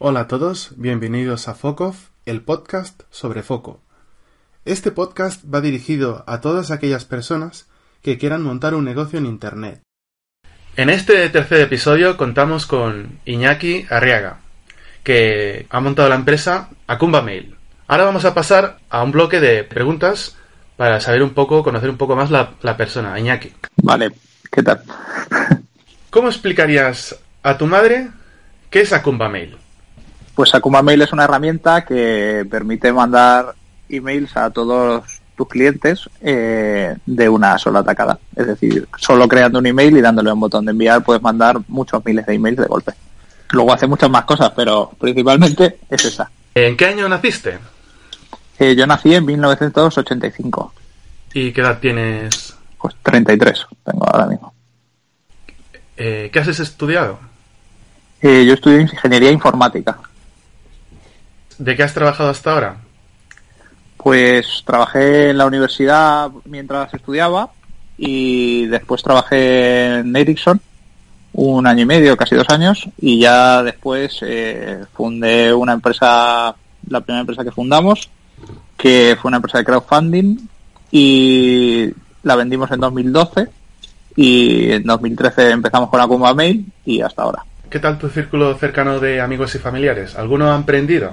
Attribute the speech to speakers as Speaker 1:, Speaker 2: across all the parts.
Speaker 1: Hola a todos, bienvenidos a Focov, el podcast sobre foco. Este podcast va dirigido a todas aquellas personas que quieran montar un negocio en Internet. En este tercer episodio contamos con Iñaki Arriaga, que ha montado la empresa Acumba Mail. Ahora vamos a pasar a un bloque de preguntas para saber un poco, conocer un poco más la, la persona, Iñaki.
Speaker 2: Vale, ¿qué tal?
Speaker 1: ¿Cómo explicarías a tu madre qué es Acumba Mail?
Speaker 2: Pues Akuma Mail es una herramienta que permite mandar emails a todos tus clientes eh, de una sola atacada. Es decir, solo creando un email y dándole un botón de enviar puedes mandar muchos miles de emails de golpe. Luego hace muchas más cosas, pero principalmente es esa.
Speaker 1: ¿En qué año naciste?
Speaker 2: Eh, yo nací en 1985.
Speaker 1: ¿Y qué edad tienes?
Speaker 2: Pues 33 tengo ahora mismo.
Speaker 1: Eh, ¿Qué has estudiado?
Speaker 2: Eh, yo estudié ingeniería informática.
Speaker 1: ¿De qué has trabajado hasta ahora?
Speaker 2: Pues trabajé en la universidad mientras estudiaba y después trabajé en Ericsson un año y medio, casi dos años, y ya después eh, fundé una empresa, la primera empresa que fundamos, que fue una empresa de crowdfunding y la vendimos en 2012 y en 2013 empezamos con Akuma Mail y hasta ahora.
Speaker 1: ¿Qué tal tu círculo cercano de amigos y familiares? ¿Alguno ha emprendido?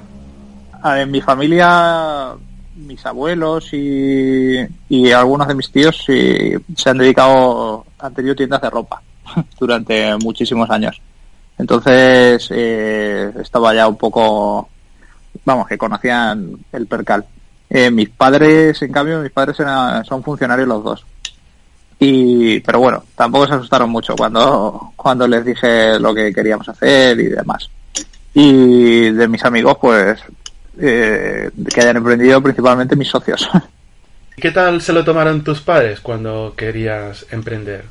Speaker 2: En mi familia, mis abuelos y, y algunos de mis tíos sí, se han dedicado, han tenido tiendas de ropa durante muchísimos años. Entonces eh, estaba ya un poco, vamos, que conocían el percal. Eh, mis padres, en cambio, mis padres eran, son funcionarios los dos. Y, pero bueno, tampoco se asustaron mucho cuando, cuando les dije lo que queríamos hacer y demás. Y de mis amigos, pues, eh, que hayan emprendido principalmente mis socios.
Speaker 1: ¿Qué tal se lo tomaron tus padres cuando querías emprender?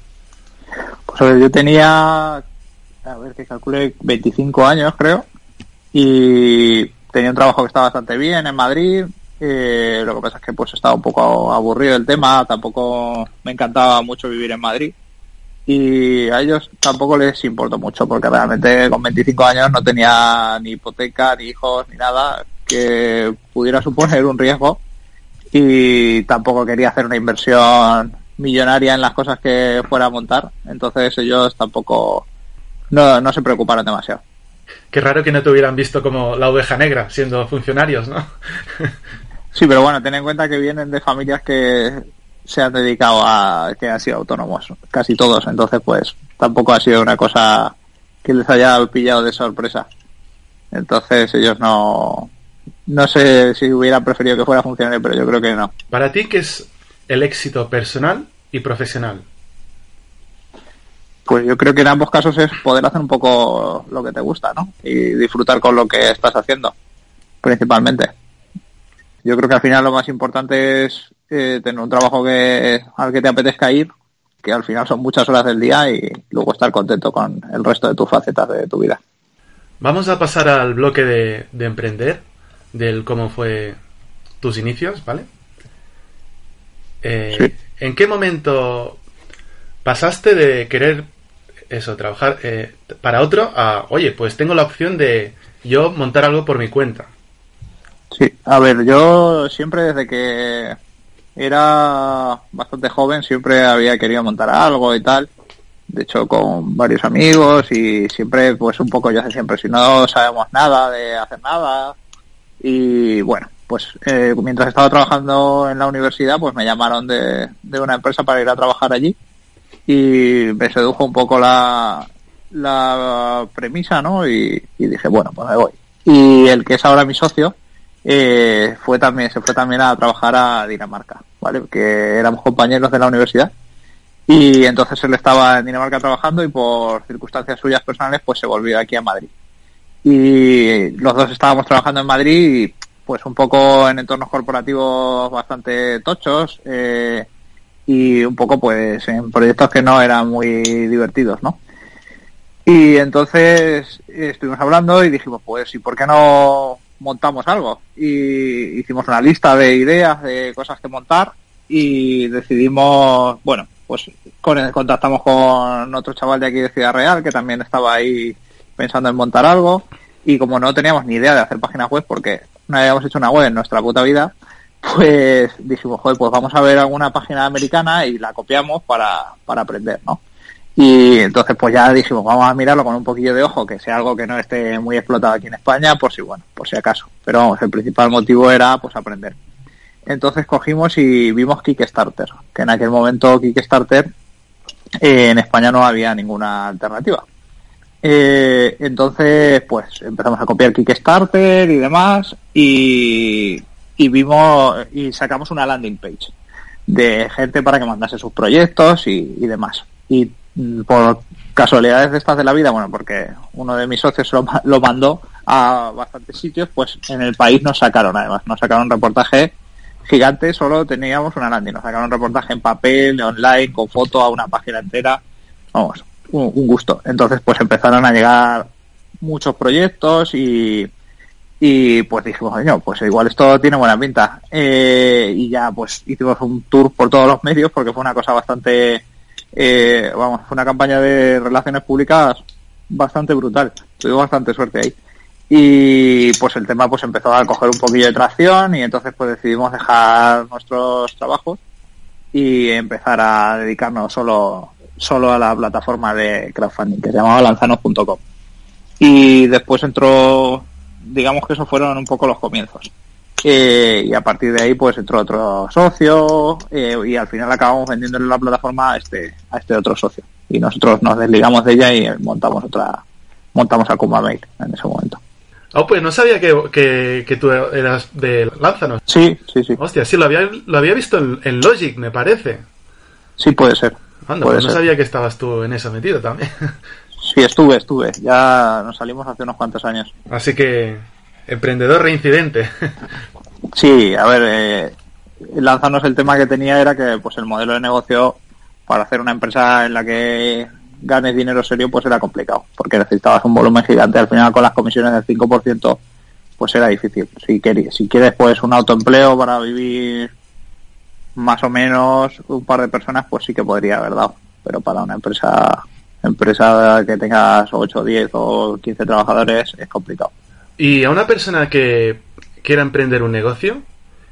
Speaker 2: Pues a ver, yo tenía, a ver que calcule, 25 años creo, y tenía un trabajo que estaba bastante bien en Madrid. Eh, lo que pasa es que pues estaba un poco aburrido del tema, tampoco me encantaba mucho vivir en Madrid y a ellos tampoco les importó mucho porque realmente con 25 años no tenía ni hipoteca, ni hijos, ni nada que pudiera suponer un riesgo y tampoco quería hacer una inversión millonaria en las cosas que fuera a montar, entonces ellos tampoco no, no se preocuparon demasiado.
Speaker 1: Qué raro que no te hubieran visto como la oveja negra siendo funcionarios, ¿no?
Speaker 2: sí, pero bueno, ten en cuenta que vienen de familias que se han dedicado a que han sido autónomos, casi todos, entonces pues tampoco ha sido una cosa que les haya pillado de sorpresa. Entonces ellos no, no sé si hubieran preferido que fuera funcionario, pero yo creo que no.
Speaker 1: Para ti, ¿qué es el éxito personal y profesional?
Speaker 2: Pues yo creo que en ambos casos es poder hacer un poco lo que te gusta, ¿no? Y disfrutar con lo que estás haciendo, principalmente. Yo creo que al final lo más importante es eh, tener un trabajo que al que te apetezca ir, que al final son muchas horas del día y luego estar contento con el resto de tus facetas de tu vida.
Speaker 1: Vamos a pasar al bloque de, de emprender, del cómo fue tus inicios, ¿vale? Eh,
Speaker 2: Sí.
Speaker 1: ¿En qué momento pasaste de querer eso, trabajar eh, para otro a, oye, pues tengo la opción de yo montar algo por mi cuenta?
Speaker 2: Sí, a ver, yo siempre desde que era bastante joven siempre había querido montar algo y tal. De hecho, con varios amigos y siempre, pues un poco, yo sé siempre, si no sabemos nada de hacer nada. Y bueno, pues eh, mientras estaba trabajando en la universidad, pues me llamaron de, de una empresa para ir a trabajar allí. Y me sedujo un poco la, la premisa, ¿no? Y dije, bueno, pues me voy. Y el que es ahora mi socio, eh, fue también se fue también a trabajar a Dinamarca, ¿vale? Que éramos compañeros de la universidad y entonces él estaba en Dinamarca trabajando y por circunstancias suyas personales pues se volvió aquí a Madrid. Y los dos estábamos trabajando en Madrid y pues un poco en entornos corporativos bastante tochos eh, y un poco pues en proyectos que no eran muy divertidos, ¿no? Y entonces eh, estuvimos hablando y dijimos, pues, ¿y por qué no montamos algo? Y hicimos una lista de ideas, de cosas que montar y decidimos, bueno, pues contactamos con otro chaval de aquí de Ciudad Real que también estaba ahí pensando en montar algo y como no teníamos ni idea de hacer páginas web porque no habíamos hecho una web en nuestra puta vida, pues dijimos, joder, pues vamos a ver alguna página americana y la copiamos para, para aprender, ¿no? Y entonces pues ya dijimos, vamos a mirarlo con un poquillo de ojo, que sea algo que no esté muy explotado aquí en España, por si, bueno, por si acaso. Pero vamos, el principal motivo era pues aprender. Entonces cogimos y vimos Kickstarter, que en aquel momento Kickstarter eh, en España no había ninguna alternativa. Eh, entonces, pues empezamos a copiar Kickstarter y demás y, y vimos y sacamos una landing page de gente para que mandase sus proyectos y, y demás. Y por casualidades de estas de la vida, bueno, porque uno de mis socios lo, lo mandó a bastantes sitios, pues en el país nos sacaron además, nos sacaron un reportaje gigante, solo teníamos una landing, nos sacaron un reportaje en papel, online, con foto a una página entera, vamos, un, gusto. Entonces pues empezaron a llegar muchos proyectos y, y pues dijimos, coño, pues igual esto tiene buena pinta. Eh, y ya pues hicimos un tour por todos los medios porque fue una cosa bastante, eh, vamos, fue una campaña de relaciones públicas bastante brutal. Tuvimos bastante suerte ahí. Y pues el tema pues empezó a coger un poquillo de tracción y entonces pues decidimos dejar nuestros trabajos y empezar a dedicarnos solo, solo a la plataforma de crowdfunding que se llamaba lanzanos.com. Y después entró digamos que esos fueron un poco los comienzos. Eh, y a partir de ahí pues entró otro socio eh, y al final acabamos vendiéndole la plataforma a este, a este otro socio. Y nosotros nos desligamos de ella y montamos otra, montamos Akuma Mail en ese momento.
Speaker 1: Oh, pues no sabía que, que, que tú eras de Lánzanos.
Speaker 2: Sí, sí, sí.
Speaker 1: Hostia, sí, lo había, lo había visto en, en Logic, me parece.
Speaker 2: Sí, puede ser.
Speaker 1: Anda,
Speaker 2: Puede
Speaker 1: pues no
Speaker 2: ser.
Speaker 1: sabía que estabas tú en eso metido también.
Speaker 2: Sí, estuve, estuve. Ya nos salimos hace unos cuantos años.
Speaker 1: Así que, emprendedor reincidente.
Speaker 2: Sí, a ver, eh, lanzarnos el tema que tenía era que pues el modelo de negocio para hacer una empresa en la que ganes dinero serio pues era complicado, porque necesitabas un volumen gigante. Al final con las comisiones del 5% pues era difícil. Si quieres, si quieres pues un autoempleo para vivir más o menos un par de personas pues sí que podría haber dado, pero para una empresa empresa que tengas 8, 10 o 15 trabajadores es complicado.
Speaker 1: Y a una persona que quiera emprender un negocio,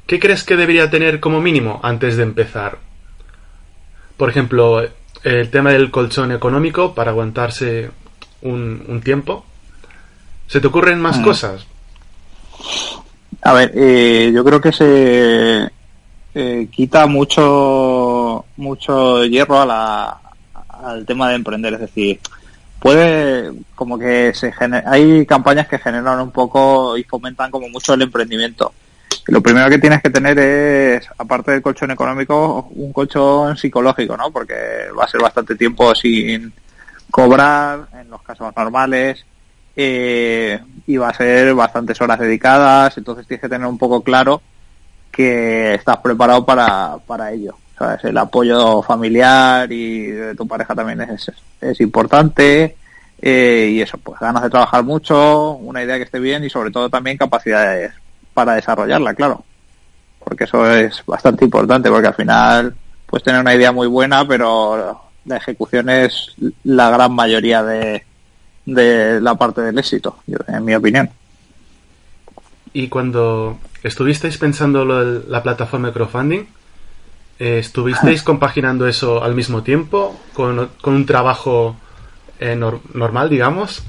Speaker 1: ¿qué crees que debería tener como mínimo antes de empezar? Por ejemplo, el tema del colchón económico para aguantarse un, un tiempo. ¿Se te ocurren más
Speaker 2: Mm.
Speaker 1: cosas?
Speaker 2: A ver, eh, yo creo que se eh, quita mucho mucho hierro a la, al tema de emprender, es decir, puede como que se gener- hay campañas que generan un poco y fomentan como mucho el emprendimiento. Lo primero que tienes que tener es, aparte del colchón económico, un colchón psicológico, ¿no? Porque va a ser bastante tiempo sin cobrar en los casos normales eh, y va a ser bastantes horas dedicadas, entonces tienes que tener un poco claro que estás preparado para, para ello. ¿Sabes? El apoyo familiar y de tu pareja también es, es importante. eh, y eso, pues ganas de trabajar mucho, una idea que esté bien y sobre todo también capacidades para desarrollarla, claro. Porque eso es bastante importante, porque al final puedes tener una idea muy buena, pero la ejecución es la gran mayoría de, de la parte del éxito, en mi opinión.
Speaker 1: Y cuando estuvisteis pensando lo la plataforma de crowdfunding, ¿estuvisteis compaginando eso al mismo tiempo con, con un trabajo eh, nor- normal, digamos?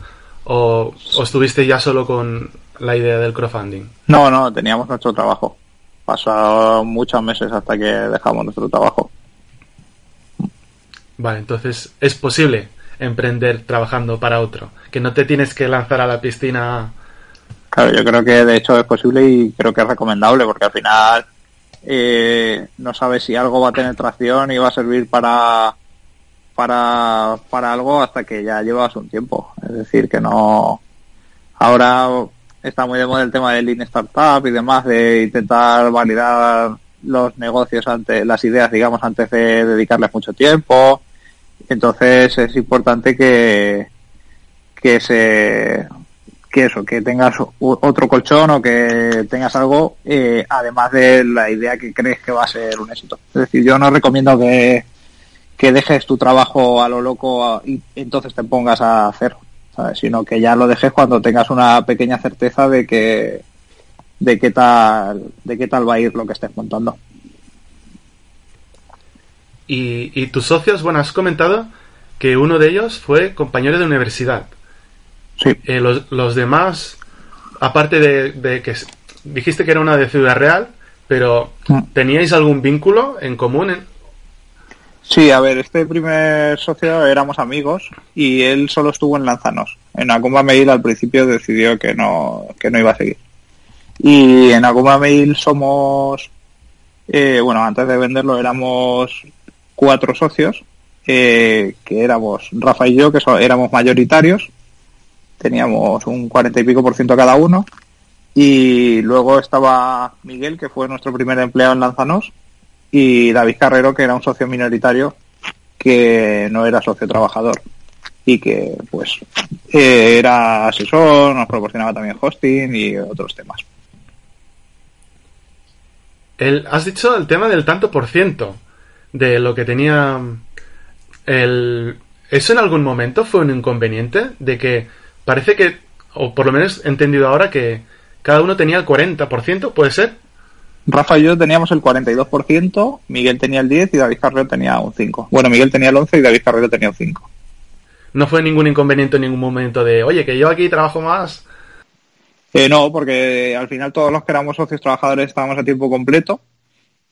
Speaker 1: ¿O, ¿O estuvisteis ya solo con la idea del crowdfunding?
Speaker 2: No, no, teníamos nuestro trabajo. Pasaron muchos meses hasta que dejamos nuestro trabajo.
Speaker 1: Vale, entonces es posible emprender trabajando para otro, que no te tienes que lanzar a la piscina.
Speaker 2: Claro, yo creo que de hecho es posible y creo que es recomendable porque al final eh, no sabes si algo va a tener tracción y va a servir para para para algo hasta que ya llevas un tiempo. Es decir, que no ahora está muy de moda el tema del Lean Startup y demás de intentar validar los negocios antes, las ideas, digamos, antes de dedicarles mucho tiempo. Entonces es importante que que se que eso, que tengas otro colchón o que tengas algo eh, además de la idea que crees que va a ser un éxito. Es decir, yo no recomiendo que, que dejes tu trabajo a lo loco y entonces te pongas a hacer, sino que ya lo dejes cuando tengas una pequeña certeza de que de qué tal de qué tal va a ir lo que estés montando.
Speaker 1: Y, y tus socios, bueno, has comentado que uno de ellos fue compañero de universidad.
Speaker 2: Sí.
Speaker 1: Eh, los, los, demás, aparte de, de, que dijiste que era una de Ciudad Real, pero mm. ¿teníais algún vínculo en común? En...
Speaker 2: Sí, a ver, este primer socio éramos amigos y él solo estuvo en Lanzanos. En Acumba Mail al principio decidió que no, que no iba a seguir. Y en Acumba Mail somos, eh, bueno, antes de venderlo éramos cuatro socios, eh, que éramos Rafa y yo, que éramos mayoritarios, teníamos un cuarenta y pico por ciento cada uno, y luego estaba Miguel, que fue nuestro primer empleado en Lanzanos, y David Carrero, que era un socio minoritario, que no era socio trabajador y que pues eh, era asesor, nos proporcionaba también hosting y otros temas.
Speaker 1: Has dicho el tema del tanto por ciento de lo que tenía el... ¿Eso en algún momento fue un inconveniente? De que parece que, o por lo menos he entendido ahora que cada uno tenía el 40%, ¿puede ser?
Speaker 2: Rafa y yo teníamos el 42%, Miguel tenía el 10% y David Carrero tenía un 5%. Bueno, Miguel tenía el 11% y David Carrero tenía un 5%.
Speaker 1: No fue ningún inconveniente en ningún momento de, oye, que yo aquí trabajo más.
Speaker 2: Eh, no, porque al final todos los que éramos socios trabajadores estábamos a tiempo completo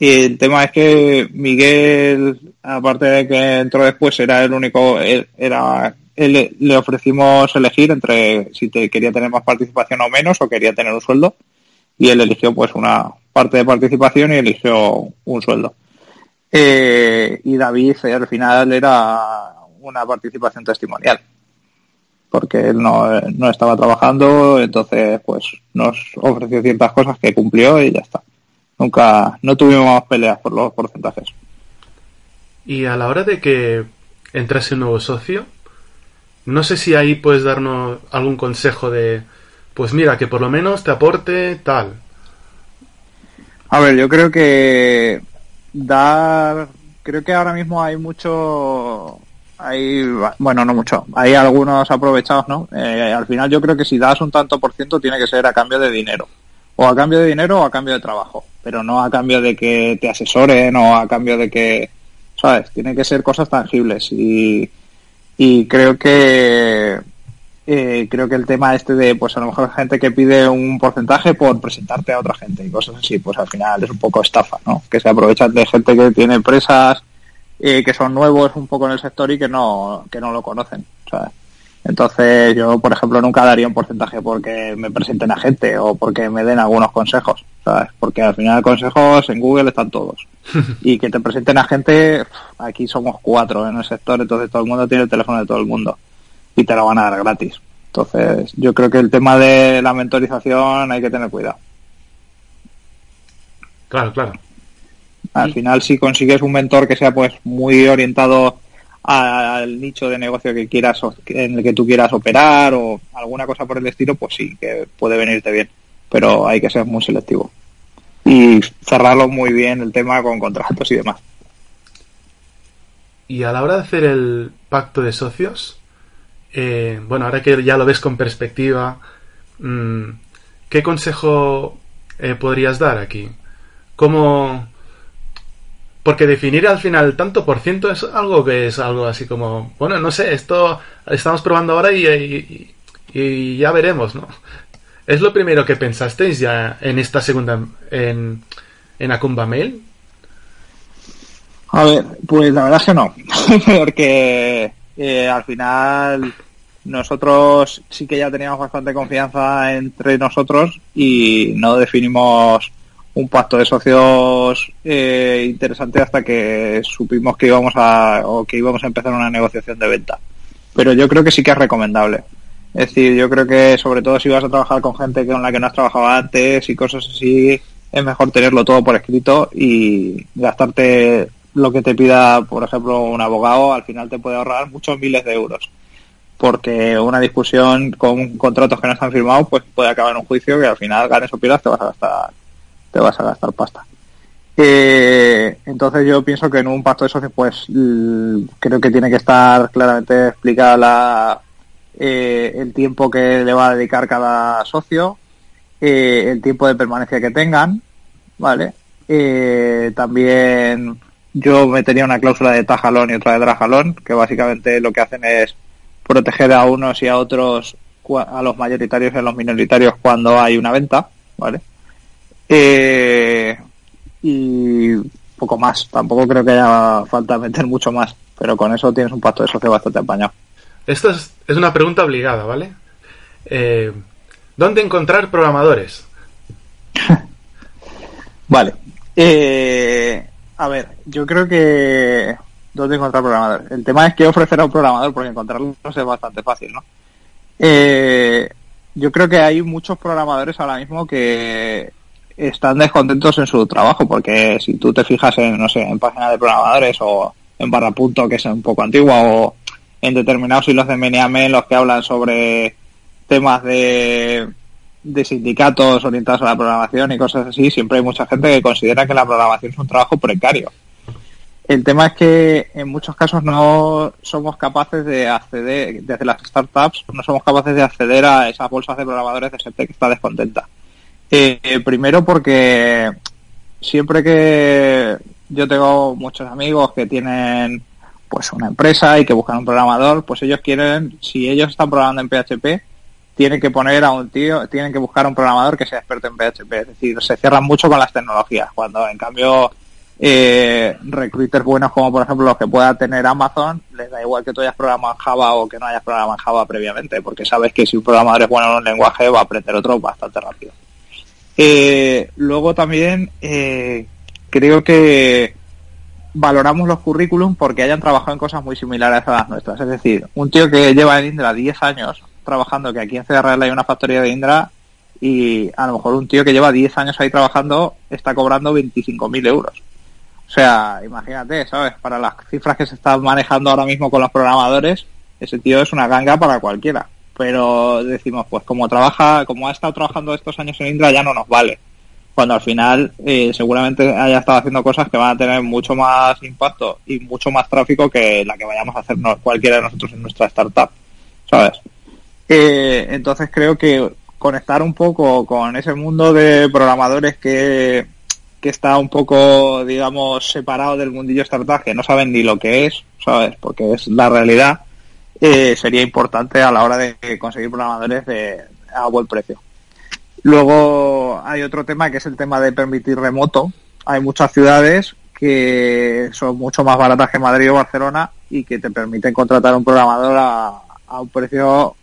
Speaker 2: y el tema es que Miguel, aparte de que entró después, era el único, era, él, le ofrecimos elegir entre si te quería tener más participación o menos o quería tener un sueldo y él eligió pues una parte de participación y eligió un sueldo. Eh, y David eh, al final era una participación testimonial porque él no, no estaba trabajando, entonces pues nos ofreció ciertas cosas que cumplió y ya está. Nunca, no tuvimos peleas por los porcentajes.
Speaker 1: Y a la hora de que entrase un nuevo socio, no sé si ahí puedes darnos algún consejo de, pues mira, que por lo menos te aporte tal.
Speaker 2: A ver, yo creo que dar, creo que ahora mismo hay mucho, hay, bueno, no mucho, hay algunos aprovechados, ¿no? Eh, al final yo creo que si das un tanto por ciento tiene que ser a cambio de dinero o a cambio de dinero o a cambio de trabajo, pero no a cambio de que te asesoren o a cambio de que, ¿sabes? Tiene que ser cosas tangibles y, y creo que eh, creo que el tema este de, pues a lo mejor gente que pide un porcentaje por presentarte a otra gente y cosas así, pues al final es un poco estafa, ¿no? Que se aprovechan de gente que tiene empresas eh, que son nuevos un poco en el sector y que no, que no lo conocen, ¿sabes? Entonces yo, por ejemplo, nunca daría un porcentaje porque me presenten a gente o porque me den algunos consejos, ¿sabes? Porque al final consejos en Google están todos. y que te presenten a gente, aquí somos cuatro en el sector, entonces todo el mundo tiene el teléfono de todo el mundo y te lo van a dar gratis. Entonces yo creo que el tema de la mentorización hay que tener cuidado.
Speaker 1: Claro, claro.
Speaker 2: Al final si consigues un mentor que sea pues muy orientado al nicho de negocio que quieras en el que tú quieras operar o alguna cosa por el estilo, pues sí, que puede venirte bien. Pero hay que ser muy selectivo. Y cerrarlo muy bien el tema con contratos y demás.
Speaker 1: Y a la hora de hacer el pacto de socios, eh, bueno, ahora que ya lo ves con perspectiva, mm, ¿qué consejo eh, podrías dar aquí? ¿Cómo, porque definir al final tanto por ciento es algo que es algo así como, bueno, no sé, esto estamos probando ahora y, y, ya veremos, ¿no? ¿Es lo primero que pensasteis ya en esta segunda, en, en Acumba Mail?
Speaker 2: A ver, pues la verdad es que no, porque eh, al final nosotros sí que ya teníamos bastante confianza entre nosotros y no definimos un pacto de socios eh, interesante hasta que supimos que íbamos a o que íbamos a empezar una negociación de venta. Pero yo creo que sí que es recomendable. Es decir, yo creo que sobre todo si vas a trabajar con gente con la que no has trabajado antes y cosas así, es mejor tenerlo todo por escrito y gastarte lo que te pida, por ejemplo, un abogado, al final te puede ahorrar muchos miles de euros. Porque una discusión con contratos que no están firmados, pues puede acabar en un juicio que al final ganes o pierdas te vas a gastar te vas a gastar pasta. Eh, entonces yo pienso que en un pacto de socios pues creo que tiene que estar claramente explicada la, eh, el tiempo que le va a dedicar cada socio, eh, el tiempo de permanencia que tengan, ¿vale? también yo metería una cláusula de tajalón y otra de trajalón, que básicamente lo que hacen es proteger a unos y a otros, a los mayoritarios y a los minoritarios cuando hay una venta, ¿vale? Eh, y poco más. Tampoco creo que haya falta meter mucho más, pero con eso tienes un pacto de socio bastante apañado.
Speaker 1: Esto es, una pregunta obligada, ¿vale? Eh, ¿Dónde encontrar programadores?
Speaker 2: vale. Eh, a ver, yo creo que... ¿Dónde encontrar programadores? El tema es que ofrecer a un programador, porque encontrarlo es bastante fácil, ¿no? Eh, yo creo que hay muchos programadores ahora mismo que están descontentos en su trabajo, porque si tú te fijas en, no sé, en páginas de programadores o en barra punto, que es un poco antigua, o en determinados hilos de Meniame en los que hablan sobre temas de, de sindicatos orientados a la programación y cosas así, siempre hay mucha gente que considera que la programación es un trabajo precario. El tema es que en muchos casos no somos capaces de acceder, desde las startups, no somos capaces de acceder a esas bolsas de programadores de gente que está descontenta. Eh, primero porque siempre que yo tengo muchos amigos que tienen pues una empresa y que buscan un programador, pues ellos quieren, si ellos están programando en PHP, tienen que poner a un tío, tienen que buscar un programador que sea experto en PHP. Es decir, se cierran mucho con las tecnologías, cuando en cambio eh, recruiters buenos como por ejemplo los que pueda tener Amazon, les da igual que tú hayas programado en Java o que no hayas programado en Java previamente, porque sabes que si un programador es bueno en un lenguaje va a aprender otro bastante rápido. Eh, luego también eh, creo que valoramos los currículums porque hayan trabajado en cosas muy similares a las nuestras. Es decir, un tío que lleva en Indra 10 años trabajando, que aquí en CRL hay una factoría de Indra, y a lo mejor un tío que lleva 10 años ahí trabajando está cobrando 25.000 euros. O sea, imagínate, ¿sabes? Para las cifras que se están manejando ahora mismo con los programadores, ese tío es una ganga para cualquiera pero decimos, pues como trabaja, como ha estado trabajando estos años en Indra ya no nos vale. Cuando al final eh, seguramente haya estado haciendo cosas que van a tener mucho más impacto y mucho más tráfico que la que vayamos a hacer cualquiera de nosotros en nuestra startup, ¿sabes? Eh, entonces creo que conectar un poco con ese mundo de programadores que, que está un poco, digamos, separado del mundillo startup, que no saben ni lo que es, ¿sabes? Porque es la realidad eh, sería importante a la hora de conseguir programadores de, a buen precio. Luego hay otro tema que es el tema de permitir remoto. Hay muchas ciudades que son mucho más baratas que Madrid o Barcelona y que te permiten contratar un programador a, a un precio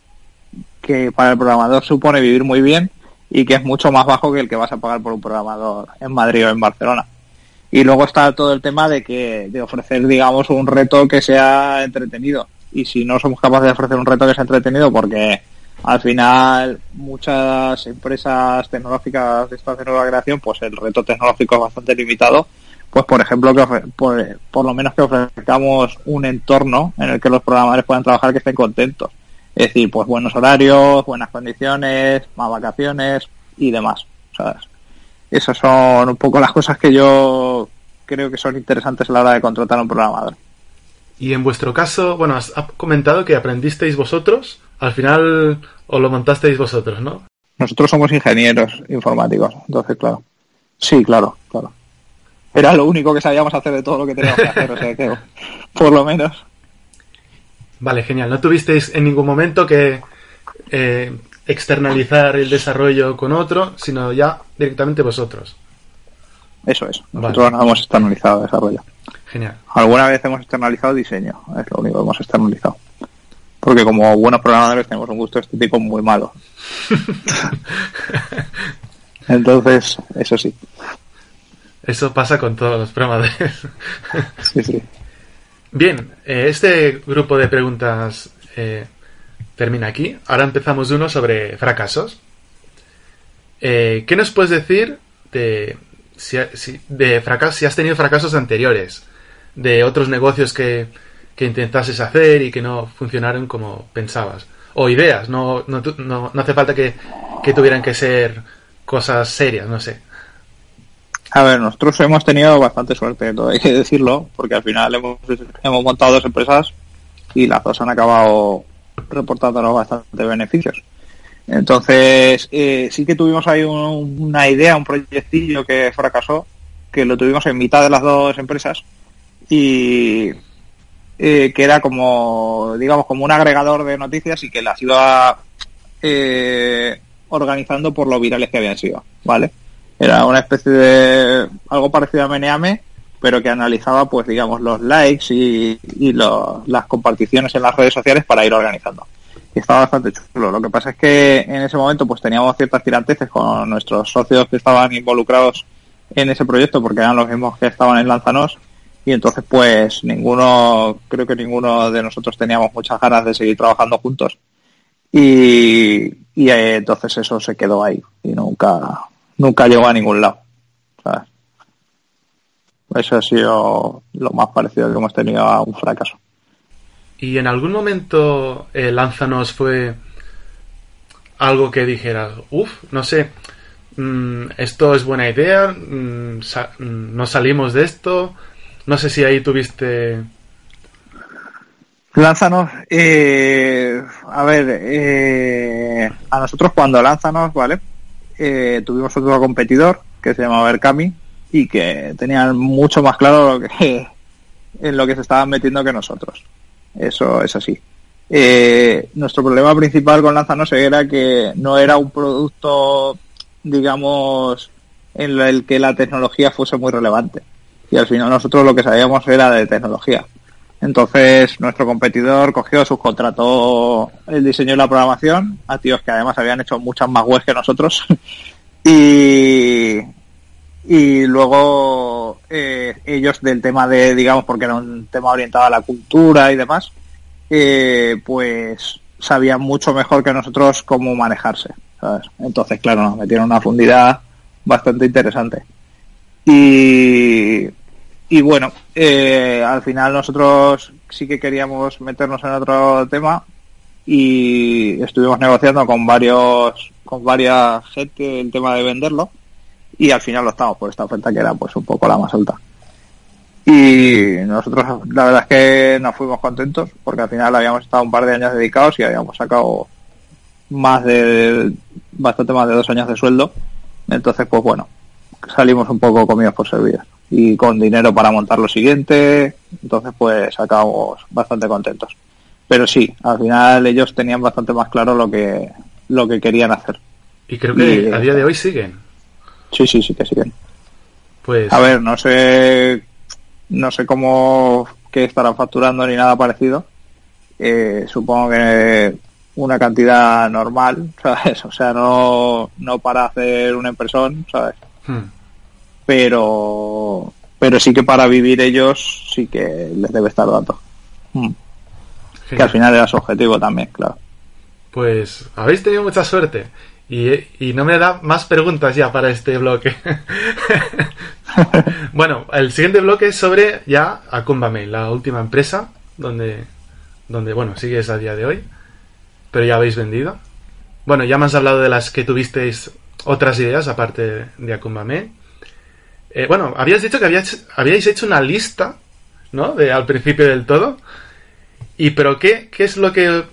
Speaker 2: que para el programador supone vivir muy bien y que es mucho más bajo que el que vas a pagar por un programador en Madrid o en Barcelona. Y luego está todo el tema de que de ofrecer, digamos, un reto que sea entretenido y si no somos capaces de ofrecer un reto que sea entretenido porque al final muchas empresas tecnológicas de esta nueva creación pues el reto tecnológico es bastante limitado pues por ejemplo que por, por lo menos que ofrezcamos un entorno en el que los programadores puedan trabajar que estén contentos es decir pues buenos horarios buenas condiciones más vacaciones y demás ¿sabes? esas son un poco las cosas que yo creo que son interesantes a la hora de contratar a un programador
Speaker 1: y en vuestro caso, bueno, has, comentado que aprendisteis vosotros, al final os lo montasteis vosotros, ¿no?
Speaker 2: Nosotros somos ingenieros informáticos, entonces, claro. Sí, claro, claro. Era lo único que sabíamos hacer de todo lo que teníamos que hacer, o sea que, por lo menos.
Speaker 1: Vale, genial. ¿No tuvisteis en ningún momento que eh, externalizar el desarrollo con otro, sino ya directamente vosotros?
Speaker 2: Eso es. Nosotros no hemos externalizado el desarrollo.
Speaker 1: Genial.
Speaker 2: Alguna vez hemos externalizado diseño, es lo único que hemos externalizado. Porque como buenos programadores tenemos un gusto estético muy malo. Entonces, eso sí.
Speaker 1: Eso pasa con todos los programadores.
Speaker 2: sí, sí.
Speaker 1: Bien, eh, este grupo de preguntas eh, termina aquí. Ahora empezamos uno sobre fracasos. Eh, ¿Qué nos puedes decir de, si, de fracasos, si has tenido fracasos anteriores? De otros negocios que, que intentases hacer y que no funcionaron como pensabas. O ideas, no, no, no, hace falta que, que, tuvieran que ser cosas serias, no sé.
Speaker 2: A ver, nosotros hemos tenido bastante suerte, hay que decirlo, porque al final hemos, hemos montado dos empresas y las dos han acabado reportándonos bastante beneficios. Entonces, eh, sí que tuvimos ahí una idea, un proyectillo que fracasó, que lo tuvimos en mitad de las dos empresas y eh, que era como, digamos, como un agregador de noticias y que las iba eh, organizando por lo virales que habían sido, ¿vale? Era una especie de algo parecido a Meneame, pero que analizaba, pues, digamos, los likes y, las comparticiones en las redes sociales para ir organizando y estaba bastante chulo. Lo que pasa es que en ese momento pues teníamos ciertas tiranteces con nuestros socios que estaban involucrados en ese proyecto porque eran los mismos que estaban en Lanzanos y entonces pues ninguno, creo que ninguno de nosotros teníamos muchas ganas de seguir trabajando juntos y, y eh, entonces eso se quedó ahí y nunca, nunca llegó a ningún lado. Eso ha sido lo más parecido que hemos tenido a un fracaso.
Speaker 1: ¿Y en algún momento eh, Lánzanos fue algo que dijeras, uff, no sé, mm, esto es buena idea, mm, mm, no salimos de esto? No sé si ahí tuviste...
Speaker 2: Lánzanos, eh, a ver, eh, a nosotros cuando Lánzanos, ¿vale? Eh, tuvimos otro competidor que se llamaba Ercami y que tenía mucho más claro lo que, en lo que se estaban metiendo que nosotros. Eso es así. Eh, nuestro problema principal con Lanzanos era que no era un producto, digamos, en el que la tecnología fuese muy relevante. Y al final nosotros lo que sabíamos era de tecnología. Entonces nuestro competidor cogió, subcontrató el diseño y la programación a tíos que además habían hecho muchas más webs que nosotros. y, luego eh, ellos del tema de, digamos, porque era un tema orientado a la cultura y demás, eh, pues sabían mucho mejor que nosotros cómo manejarse. Entonces, claro, nos metieron una fundidad bastante interesante. Y, y bueno, eh, al final nosotros sí que queríamos meternos en otro tema y estuvimos negociando con varios, con varias gente el tema de venderlo y al final lo estamos por esta oferta que era pues un poco la más alta. Y nosotros la verdad es que nos fuimos contentos porque al final habíamos estado un par de años dedicados y habíamos sacado más de bastante más de dos años de sueldo. Entonces pues bueno, salimos un poco comidos por servir y con dinero para montar lo siguiente. Entonces pues acabamos bastante contentos. Pero sí, al final ellos tenían bastante más claro lo que lo que querían hacer.
Speaker 1: Y creo que a día de hoy siguen.
Speaker 2: Sí, sí, sí que siguen.
Speaker 1: Pues...
Speaker 2: A ver, no sé, no sé cómo que estarán facturando ni nada parecido. Eh, supongo que una cantidad normal, ¿sabes? O sea, no, no para hacer una impresión, ¿sabes? Hmm. Pero, pero sí que para vivir ellos sí que les debe estar dando. Hmm. Que al final era su objetivo también, claro.
Speaker 1: Pues habéis tenido mucha suerte. Y, no me da más preguntas ya para este bloque. bueno, el siguiente bloque es sobre ya Acumba Mail, la última empresa donde, donde, bueno, sigues a día de hoy, pero ya habéis vendido. Bueno, ya me has hablado de las que tuvisteis otras ideas aparte de Acumba Mail. Eh, bueno, habías dicho que habíais, habíais hecho una lista, ¿no? De al principio del todo. Y pero qué, qué es lo que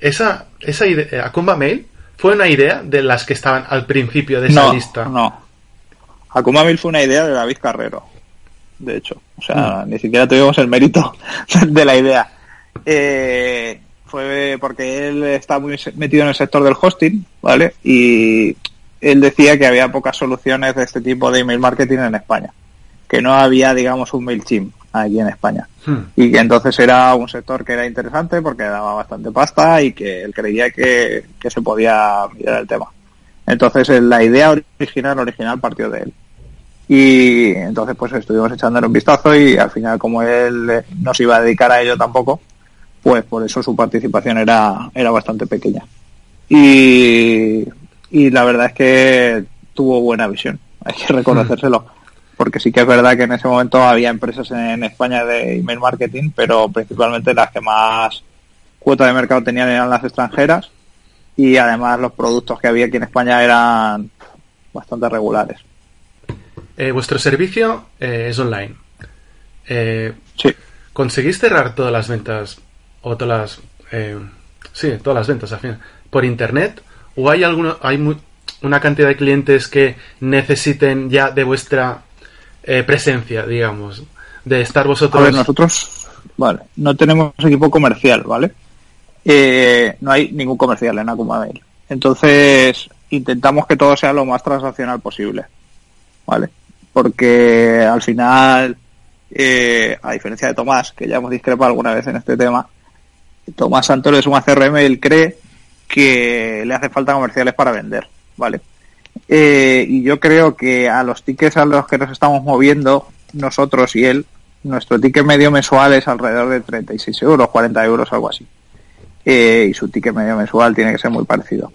Speaker 1: esa esa idea, Acumba Mail ¿Fue una idea de las que estaban al principio de esa lista?
Speaker 2: No, Akuma Mil fue una idea de David Carrero, de hecho. O sea, mm. ni siquiera tuvimos el mérito de la idea. Eh, fue porque él está muy metido en el sector del hosting, ¿vale? Y él decía que había pocas soluciones de este tipo de email marketing en España. Que no había, digamos, un MailChimp aquí en España. Hmm. Y que entonces era un sector que era interesante porque daba bastante pasta y que él creía que, se podía mirar el tema. Entonces la idea original, original partió de él. Y entonces pues estuvimos echándole un vistazo y al final como él no se iba a dedicar a ello tampoco, pues por eso su participación era, era bastante pequeña. Y, y la verdad es que tuvo buena visión, hay que reconocérselo porque sí que es verdad que en ese momento había empresas en España de email marketing, pero principalmente las que más cuota de mercado tenían eran las extranjeras y además los productos que había aquí en España eran bastante regulares.
Speaker 1: eh, vuestro servicio eh, es online. Eh,
Speaker 2: Sí.
Speaker 1: ¿Conseguís cerrar todas las ventas o todas las... eh, sí, todas las ventas al final por internet? ¿O hay, alguno, hay una cantidad de clientes que necesiten ya de vuestra eh, presencia, digamos? De estar
Speaker 2: A
Speaker 1: vosotros...
Speaker 2: ver, nosotros, vale, no tenemos equipo comercial, ¿vale? Eh, no hay ningún comercial en Acumail. Entonces, intentamos que todo sea lo más transaccional posible, ¿vale? Porque al final, eh, a diferencia de Tomás, que ya hemos discrepado alguna vez en este tema, Tomás Santoro es un CRM, él cree que le hace falta comerciales para vender, ¿vale? Eh, y yo creo que a los tickets a los que nos estamos moviendo, nosotros y él, nuestro ticket medio mensual es alrededor de 36 euros, 40 euros, algo así. Eh, y su ticket medio mensual tiene que ser muy parecido.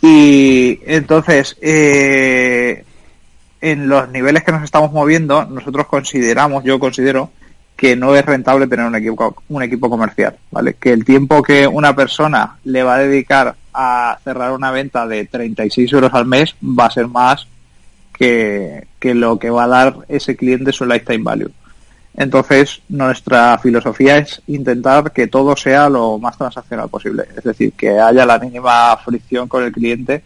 Speaker 2: Y entonces, eh, en los niveles que nos estamos moviendo, nosotros consideramos, yo considero, que no es rentable tener un equipo, un equipo comercial, ¿vale? Que el tiempo que una persona le va a dedicar a cerrar una venta de 36 euros al mes va a ser más que, que lo que va a dar ese cliente su lifetime value. Entonces, nuestra filosofía es intentar que todo sea lo más transaccional posible, es decir, que haya la mínima fricción con el cliente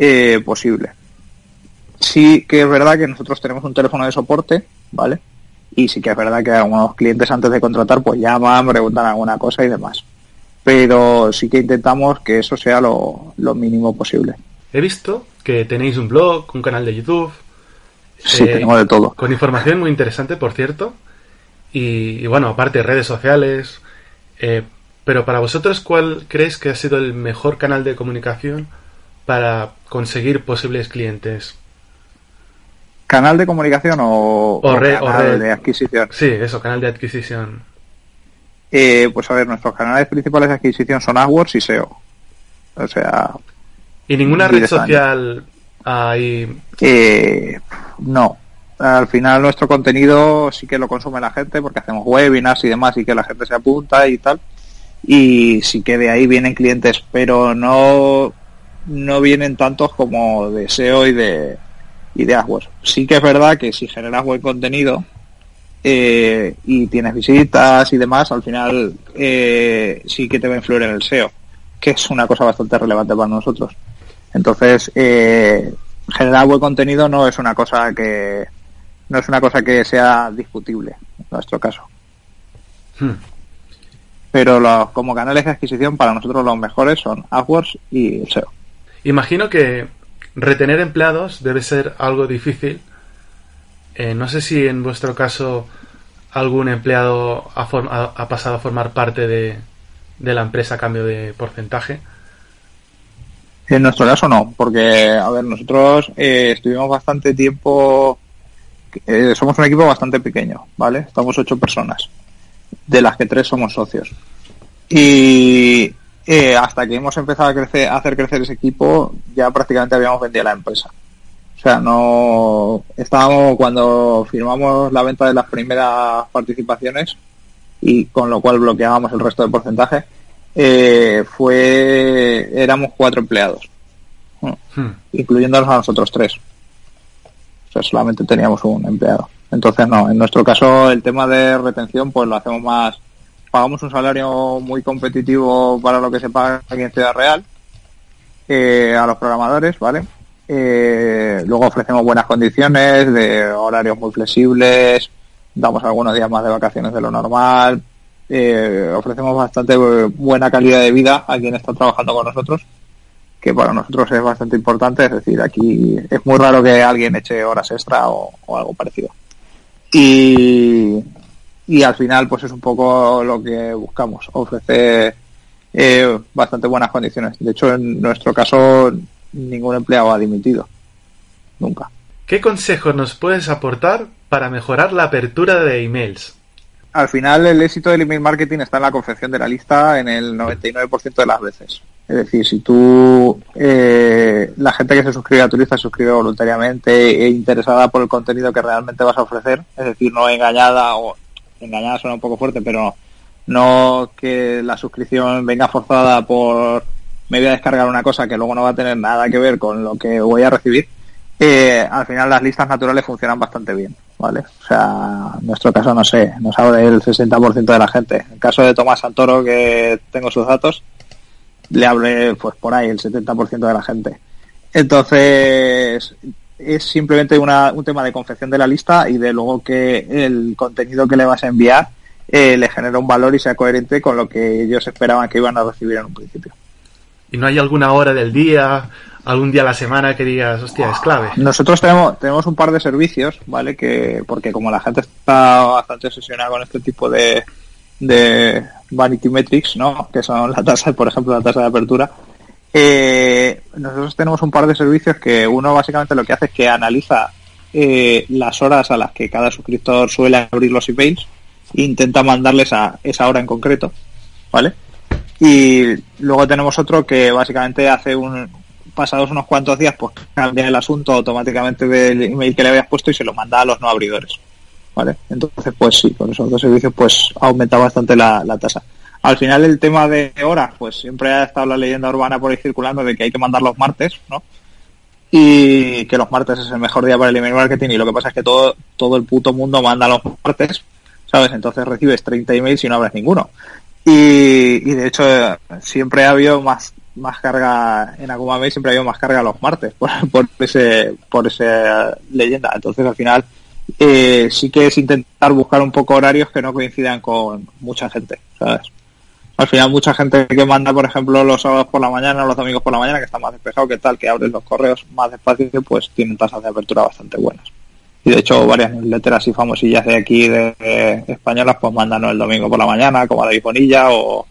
Speaker 2: eh, posible. Sí que es verdad que nosotros tenemos un teléfono de soporte, ¿vale? Y sí que es verdad que algunos clientes antes de contratar pues llaman, preguntan alguna cosa y demás. Pero sí que intentamos que eso sea lo, lo mínimo posible.
Speaker 1: He visto que tenéis un blog, un canal de YouTube.
Speaker 2: Sí,
Speaker 1: eh,
Speaker 2: tenemos de todo.
Speaker 1: Con información muy interesante, por cierto. Y, y bueno, aparte redes sociales. eh, pero para vosotros, ¿cuál crees que ha sido el mejor canal de comunicación para conseguir posibles clientes?
Speaker 2: ¿Canal de comunicación o,
Speaker 1: red- o
Speaker 2: canal
Speaker 1: red.
Speaker 2: de adquisición?
Speaker 1: Sí, eso, canal de adquisición.
Speaker 2: Eh, pues a ver, nuestros canales principales de adquisición son AdWords y SEO. O sea,
Speaker 1: ¿Y ninguna red social ahí?
Speaker 2: Eh, no. Al final nuestro contenido sí que lo consume la gente porque hacemos webinars y demás y que la gente se apunta y tal. Y sí que de ahí vienen clientes, pero no, no vienen tantos como de SEO y de, y de AdWords. Sí que es verdad que si generas buen contenido eh, y tienes visitas y demás, al final eh, sí que te va a influir en el SEO, que es una cosa bastante relevante para nosotros. Entonces, eh, generar buen contenido no es una cosa que no es una cosa que sea discutible en nuestro caso.
Speaker 1: Hmm.
Speaker 2: Pero los, como canales de adquisición para nosotros los mejores son AdWords y SEO.
Speaker 1: Imagino que retener empleados debe ser algo difícil. Eh, no sé si en vuestro caso algún empleado ha, pasado a formar parte de, de la empresa a cambio de porcentaje.
Speaker 2: En nuestro caso no, porque, a ver, nosotros eh, estuvimos bastante tiempo, eh, somos un equipo bastante pequeño, ¿vale? Estamos ocho personas, de las que tres somos socios. Y eh, hasta que hemos empezado a, crecer, a hacer crecer ese equipo, ya prácticamente habíamos vendido la empresa. O sea, no estábamos cuando firmamos la venta de las primeras participaciones y con lo cual bloqueábamos el resto del porcentaje, eh, fue éramos cuatro empleados,
Speaker 1: Hmm.
Speaker 2: incluyéndonos a nosotros tres. O sea, solamente teníamos un empleado. Entonces, no, en nuestro caso el tema de retención pues lo hacemos más, pagamos un salario muy competitivo para lo que se paga aquí en Ciudad Real eh, a los programadores, ¿vale? Eh, luego ofrecemos buenas condiciones de horarios muy flexibles, damos algunos días más de vacaciones de lo normal, eh, ofrecemos bastante bu- buena calidad de vida a quien está trabajando con nosotros, que para nosotros es bastante importante, es decir, aquí es muy raro que alguien eche horas extra o algo parecido. Y, y al final pues es un poco lo que buscamos, ofrecer eh, bastante buenas condiciones. De hecho, en nuestro caso ningún empleado ha dimitido, nunca.
Speaker 1: ¿Qué consejos nos puedes aportar para mejorar la apertura de emails?
Speaker 2: Al final el éxito del email marketing está en la confección de la lista en el 99% de las veces. Es decir, si tú, eh, la gente que se suscribe a tu lista se suscribe voluntariamente e interesada por el contenido que realmente vas a ofrecer, es decir, no engañada o engañada suena un poco fuerte, pero no que la suscripción venga forzada por me voy a descargar una cosa que luego no va a tener nada que ver con lo que voy a recibir, al final las listas naturales funcionan bastante bien, ¿vale? O sea, en nuestro caso, no sé, nos abre el 60% de la gente. En el caso de Tomás Santoro, que tengo sus datos, le hable pues por ahí el 70% de la gente. Entonces, es simplemente una, un tema de confección de la lista y de luego que el contenido que le vas a enviar eh, le genera un valor y sea coherente con lo que ellos esperaban que iban a recibir en un principio.
Speaker 1: ¿Y no hay alguna hora del día, algún día a la semana que digas, hostia, es clave?
Speaker 2: Nosotros tenemos, tenemos un par de servicios, ¿vale? Que, porque como la gente está bastante obsesionada con este tipo de, de vanity metrics, ¿no? Que son la tasa, por ejemplo, la tasa de apertura. Eh, nosotros tenemos un par de servicios que uno básicamente lo que hace es que analiza eh, las horas a las que cada suscriptor suele abrir los emails e intenta mandarles a esa hora en concreto, ¿vale? Y luego tenemos otro que básicamente hace un, pasados unos cuantos días, pues cambia el asunto automáticamente del email que le habías puesto y se lo manda a los no abridores. ¿Vale? Entonces, pues sí, con esos dos servicios, pues aumenta bastante la, tasa. Al final, el tema de horas, pues siempre ha estado la leyenda urbana por ahí circulando de que hay que mandar los martes, ¿no? Y que los martes es el mejor día para el email marketing y lo que pasa es que todo, todo el puto mundo manda los martes, ¿sabes? Entonces recibes 30 emails y no abres ninguno. Y, de hecho, siempre ha habido más más carga en Akuma Mail siempre ha habido más carga los martes por, por ese por esa leyenda entonces al final eh, sí que es intentar buscar un poco horarios que no coincidan con mucha gente sabes al final mucha gente que manda por ejemplo los sábados por la mañana los domingos por la mañana que está más despejado que tal que abren los correos más despacio pues tienen tasas de apertura bastante buenas y de hecho varias letras y famosillas de aquí de, españolas pues mandan el domingo por la mañana como David Bonilla o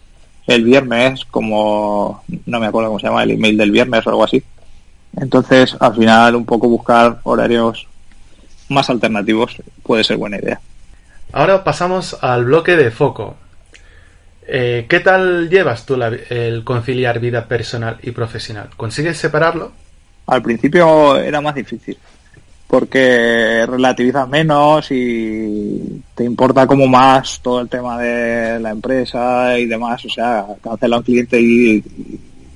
Speaker 2: el viernes, como no me acuerdo cómo se llama, el email del viernes o algo así. Entonces, al final, un poco buscar horarios más alternativos puede ser buena idea.
Speaker 1: Ahora pasamos al bloque de foco. Eh, ¿Qué tal llevas tú el conciliar vida personal y profesional? ¿Consigues separarlo?
Speaker 2: Al principio era más difícil porque relativizas menos y te importa como más todo el tema de la empresa y demás, o sea, cancela un cliente y,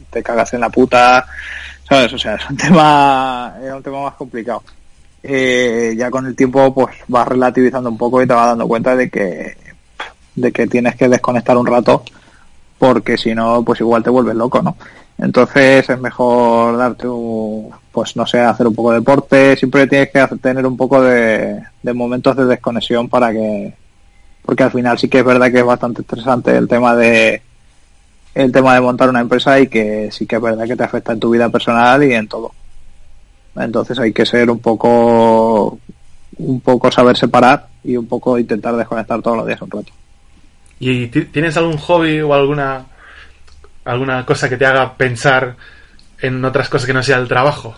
Speaker 2: te cagas en la puta, ¿sabes? O sea, es un tema, es un tema más complicado. Eh, ya con el tiempo pues vas relativizando un poco y te vas dando cuenta de que de que tienes que desconectar un rato porque si no pues igual te vuelves loco, ¿no? Entonces es mejor darte un, pues no sé, hacer un poco de deporte, siempre tienes que tener un poco de, momentos de desconexión para que, porque al final sí que es verdad que es bastante estresante el tema de, el tema de montar una empresa y que sí que es verdad que te afecta en tu vida personal y en todo. Entonces hay que ser un poco, un poco saber separar y un poco intentar desconectar todos los días un rato.
Speaker 1: ¿Y tienes algún hobby o alguna alguna cosa que te haga pensar en otras cosas que no sea el trabajo?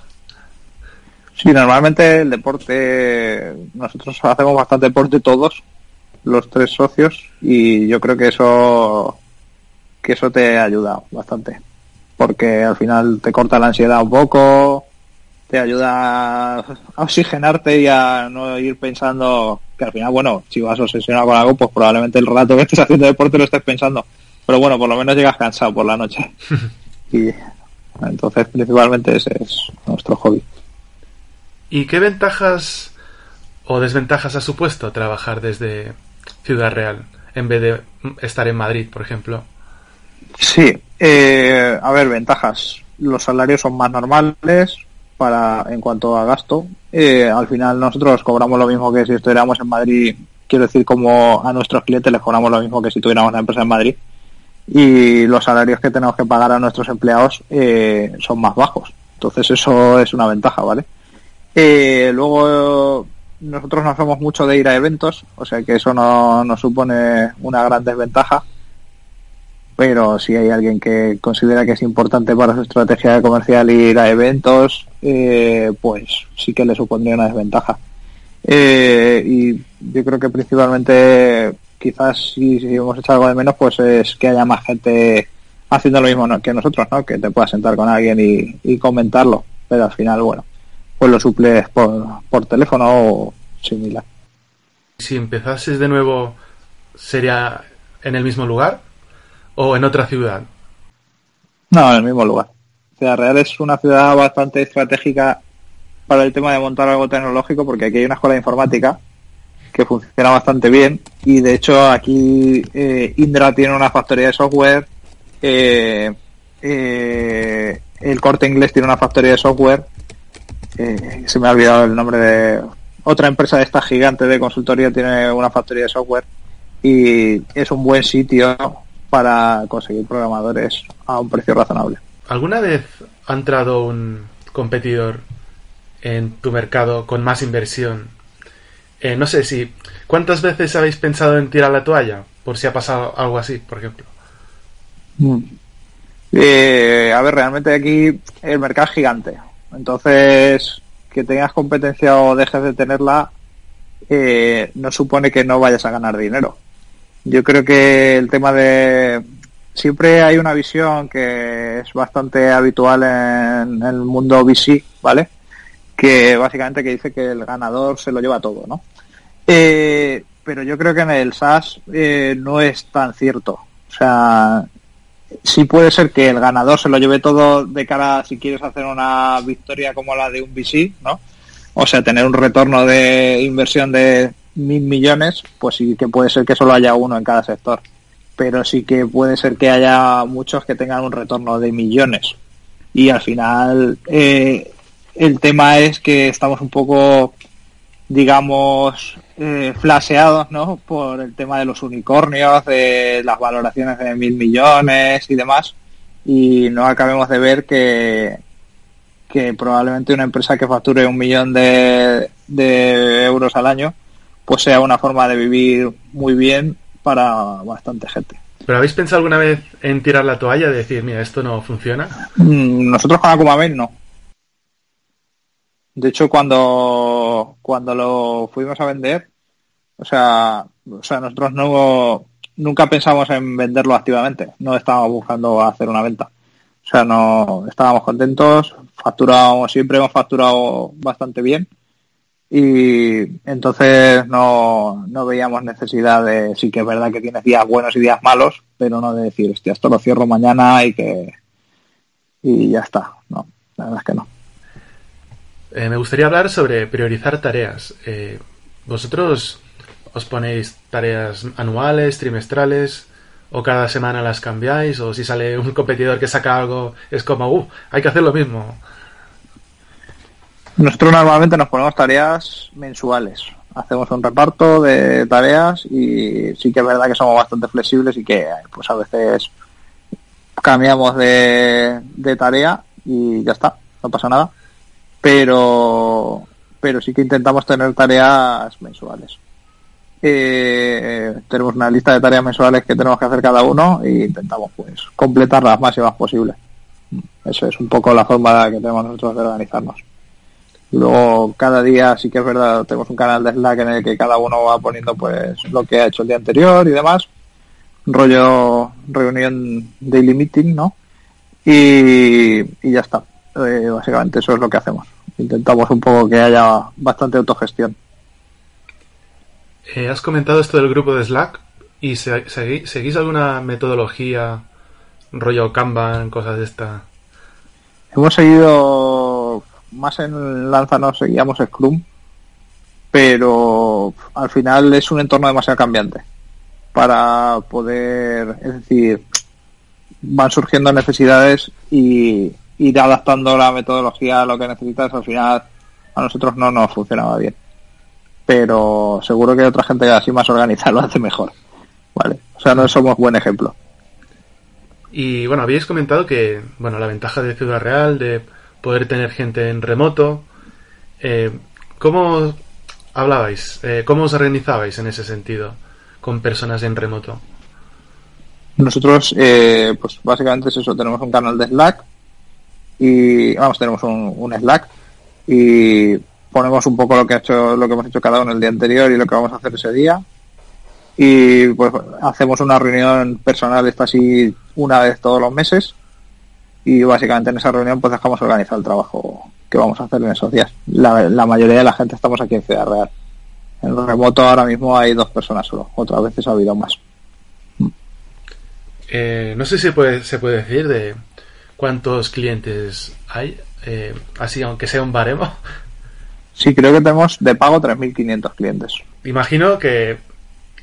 Speaker 2: Sí, normalmente el deporte, nosotros hacemos bastante deporte todos, los tres socios, y yo creo que eso, que eso te ayuda bastante, porque al final te corta la ansiedad un poco, te ayuda a oxigenarte y a no ir pensando que al final, bueno, si vas obsesionado con algo, pues probablemente el rato que estés haciendo deporte lo estés pensando pero bueno, por lo menos llegas cansado por la noche. y entonces, principalmente ese es nuestro hobby.
Speaker 1: ¿Y qué ventajas o desventajas ha supuesto trabajar desde Ciudad Real en vez de estar en Madrid, por ejemplo?
Speaker 2: Sí, eh, a ver, ventajas. Los salarios son más normales para en cuanto a gasto. Eh, al final nosotros cobramos lo mismo que si estuviéramos en Madrid. Quiero decir, como a nuestros clientes les cobramos lo mismo que si tuviéramos una empresa en Madrid y los salarios que tenemos que pagar a nuestros empleados eh, son más bajos. Entonces eso es una ventaja, ¿vale? Eh, luego nosotros no somos mucho de ir a eventos, o sea que eso no nos supone una gran desventaja. Pero si hay alguien que considera que es importante para su estrategia comercial ir a eventos, eh, pues sí que le supondría una desventaja. y yo creo que principalmente quizás si, hemos hecho algo de menos, pues es que haya más gente haciendo lo mismo que nosotros, ¿no? Que te puedas sentar con alguien y, comentarlo. Pero al final, bueno, pues lo suples por, por teléfono o similar.
Speaker 1: Si empezases de nuevo, ¿sería en el mismo lugar o en otra ciudad?
Speaker 2: No, en el mismo lugar. Ciudad Real es una ciudad bastante estratégica para el tema de montar algo tecnológico, porque aquí hay una escuela de informática que funciona bastante bien y de hecho aquí eh, Indra tiene una factoría de software, eh, eh, el corte inglés tiene una factoría de software, se me ha olvidado el nombre de otra empresa de esta gigante de consultoría tiene una factoría de software y es un buen sitio para conseguir programadores a un precio razonable.
Speaker 1: ¿Alguna vez ha entrado un competidor en tu mercado con más inversión? Eh, no sé si. ¿Cuántas veces habéis pensado en tirar la toalla? Por si ha pasado algo así, por ejemplo.
Speaker 2: Mm. Eh, a ver, realmente aquí el mercado es gigante. Entonces, que tengas competencia o dejes de tenerla eh, no supone que no vayas a ganar dinero. Yo creo que el tema de siempre hay una visión que es bastante habitual en, el mundo VC, ¿vale? Que básicamente que dice que el ganador se lo lleva todo, ¿no? Eh, pero yo creo que en el SaaS eh, no es tan cierto. O sea, sí puede ser que el ganador se lo lleve todo de cara si quieres hacer una victoria como la de un VC, ¿no? O sea, tener un retorno de inversión de mil millones, pues sí que puede ser que solo haya uno en cada sector. Pero sí que puede ser que haya muchos que tengan un retorno de millones. Y al final, eh, el tema es que estamos un poco, digamos, eh, flaseados, ¿no? Por el tema de los unicornios, de las valoraciones de mil millones y demás. Y no acabemos de ver que, que probablemente una empresa que facture un millón de, de euros al año pues sea una forma de vivir muy bien para bastante gente.
Speaker 1: ¿Pero habéis pensado alguna vez en tirar la toalla, de decir, mira, esto no funciona?
Speaker 2: Mm, nosotros con Akumabel no. De hecho, cuando, cuando lo fuimos a vender, o sea, o sea, nosotros no nunca pensamos en venderlo activamente, no estábamos buscando hacer una venta. O sea, no estábamos contentos, facturábamos, siempre hemos facturado bastante bien y entonces no, no veíamos necesidad de, sí que es verdad que tienes días buenos y días malos, pero no de decir, hostia, esto lo cierro mañana y que y ya está, no, la verdad es que no.
Speaker 1: Eh, me gustaría hablar sobre priorizar tareas. Eh, ¿Vosotros os ponéis tareas anuales, trimestrales, o cada semana las cambiáis? ¿O si sale un competidor que saca algo, es como, uh, hay que hacer lo mismo?
Speaker 2: Nosotros normalmente nos ponemos tareas mensuales. Hacemos un reparto de tareas y sí que es verdad que somos bastante flexibles y que pues a veces cambiamos de, tarea y ya está, no pasa nada. Pero pero sí que intentamos tener tareas mensuales. Eh, tenemos una lista de tareas mensuales que tenemos que hacer cada uno e intentamos pues completar las máximas posibles. Eso es un poco la forma que tenemos nosotros de organizarnos. Luego cada día sí que es verdad, tenemos un canal de Slack en el que cada uno va poniendo pues lo que ha hecho el día anterior y demás. Rollo reunión daily meeting, ¿no? Y, ya está. Eh, básicamente eso es lo que hacemos. Intentamos un poco que haya bastante autogestión.
Speaker 1: Eh, has comentado esto del grupo de Slack y seguís alguna metodología rollo Kanban, cosas de esta.
Speaker 2: Hemos seguido más en Lanza no seguíamos Scrum, pero al final es un entorno demasiado cambiante para poder, es decir, van surgiendo necesidades y ir adaptando la metodología a lo que necesitas, al final a nosotros no nos funcionaba bien. Pero seguro que otra gente así más organizada lo hace mejor. Vale. O sea, no somos buen ejemplo.
Speaker 1: Y bueno, habíais comentado que, bueno, la ventaja de Ciudad Real, de poder tener gente en remoto. Eh, ¿Cómo hablabais? Eh, ¿Cómo os organizabais en ese sentido con personas en remoto?
Speaker 2: Nosotros, eh, pues básicamente es eso, tenemos un canal de Slack y vamos, tenemos un, Slack y ponemos un poco lo que ha hecho, lo que hemos hecho cada uno el día anterior y lo que vamos a hacer ese día y pues hacemos una reunión personal esta así una vez todos los meses y básicamente en esa reunión pues dejamos organizar el trabajo que vamos a hacer en esos días. La, mayoría de la gente estamos aquí en Ciudad Real. En remoto ahora mismo hay dos personas solo, otras veces ha habido más.
Speaker 1: Eh, no sé si puede, se puede decir de cuántos clientes hay, eh, así aunque sea un baremo.
Speaker 2: Sí, creo que tenemos de pago 3.500 clientes.
Speaker 1: Imagino que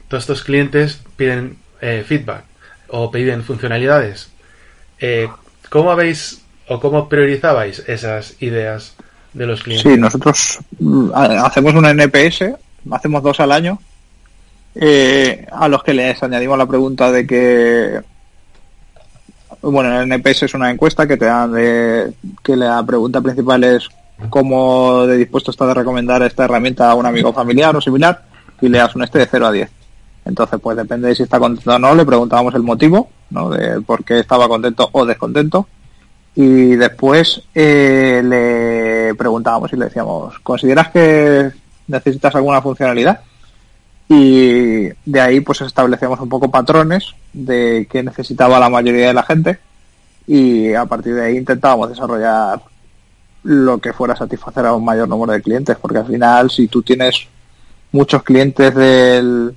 Speaker 1: todos estos clientes piden eh, feedback o piden funcionalidades. ¿Cómo habéis o cómo priorizabais esas ideas de los clientes?
Speaker 2: Sí, nosotros mm, hacemos una NPS, hacemos dos al año, eh, a los que les añadimos la pregunta de que bueno, el NPS es una encuesta que te dan de que la pregunta principal es cómo de dispuesto está de recomendar esta herramienta a un amigo familiar o similar y le das un este de 0 a 10. Entonces, pues depende de si está contento o no, le preguntábamos el motivo, ¿no? De por qué estaba contento o descontento. Y después eh, le preguntábamos y le decíamos, ¿consideras que necesitas alguna funcionalidad? Y de ahí pues establecemos un poco patrones de qué necesitaba la mayoría de la gente y a partir de ahí intentábamos desarrollar lo que fuera satisfacer a un mayor número de clientes, porque al final si tú tienes muchos clientes del,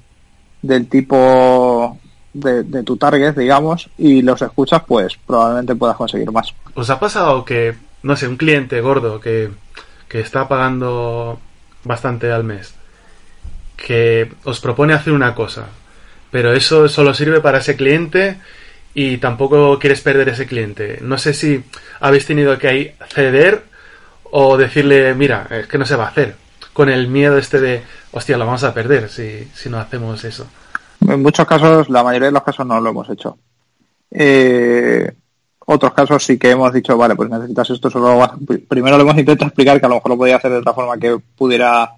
Speaker 2: del tipo de, de, tu target, digamos, y los escuchas, pues probablemente puedas conseguir más.
Speaker 1: ¿Os ha pasado que, no sé, un cliente gordo que, que está pagando bastante al mes, que os propone hacer una cosa, pero eso solo sirve para ese cliente y tampoco quieres perder ese cliente? No sé si habéis tenido que ceder o decirle, mira, es que no se va a hacer, con el miedo este de, hostia, lo vamos a perder si, si no hacemos eso.
Speaker 2: En muchos casos, la mayoría de los casos no lo hemos hecho. Eh, otros casos sí que hemos dicho, vale, pues necesitas esto, solo primero lo hemos intentado explicar que a lo mejor lo podía hacer de otra forma que pudiera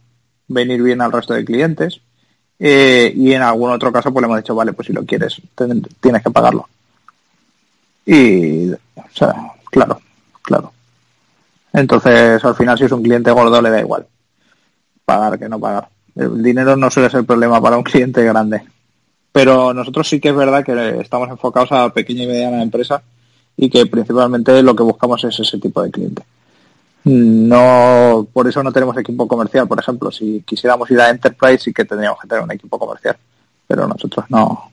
Speaker 2: venir bien al resto de clientes. Eh, y en algún otro caso pues le hemos dicho, vale, pues si lo quieres, tienes que pagarlo. Y, o sea, claro, claro. Entonces, al final, si es un cliente gordo, le da igual pagar que no pagar. El dinero no suele ser problema para un cliente grande. Pero nosotros sí que es verdad que estamos enfocados a pequeña y mediana empresa y que principalmente lo que buscamos es ese tipo de cliente. No, por eso no tenemos equipo comercial, por ejemplo. Si quisiéramos ir a Enterprise sí que tendríamos que tener un equipo comercial. Pero nosotros no,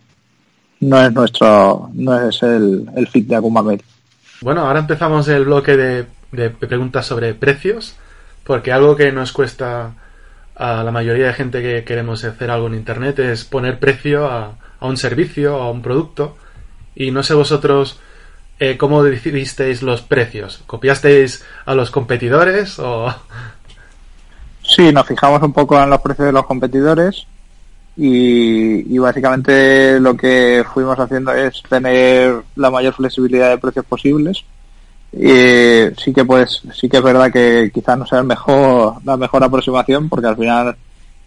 Speaker 2: no es nuestro, no es el, el fit de Akumamel.
Speaker 1: Bueno, ahora empezamos el bloque de preguntas sobre precios, porque algo que nos cuesta a la mayoría de gente que queremos hacer algo en Internet es poner precio a, un servicio, a un producto. Y no sé vosotros eh, cómo decidisteis los precios. ¿Copiasteis a los competidores o...?
Speaker 2: Sí, nos fijamos un poco en los precios de los competidores y, básicamente lo que fuimos haciendo es tener la mayor flexibilidad de precios posibles y sí que pues sí que es verdad que quizás no sea el mejor la mejor aproximación porque al final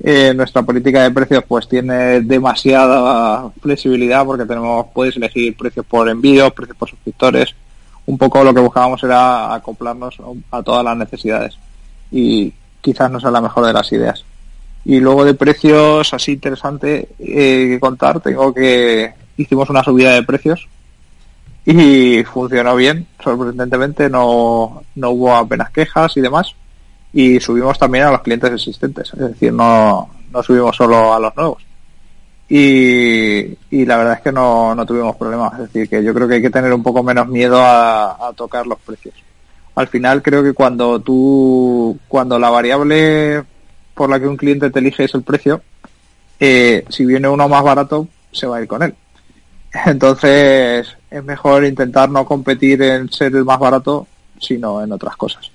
Speaker 2: eh, nuestra política de precios pues tiene demasiada flexibilidad porque tenemos puedes elegir precios por envíos precios por suscriptores. Un poco lo que buscábamos era acoplarnos a todas las necesidades. Y quizás no sea la mejor de las ideas. Y luego de precios así interesante eh, que contar tengo que hicimos una subida de precios y funcionó bien, sorprendentemente no, no hubo apenas quejas y demás y subimos también a los clientes existentes, es decir, no, no subimos solo a los nuevos. Y, y la verdad es que no, no tuvimos problemas, es decir, que yo creo que hay que tener un poco menos miedo a, a tocar los precios. Al final creo que cuando tú, cuando la variable por la que un cliente te elige es el precio, eh, si viene uno más barato, se va a ir con él. Entonces es mejor intentar no competir en ser el más barato, sino en otras cosas.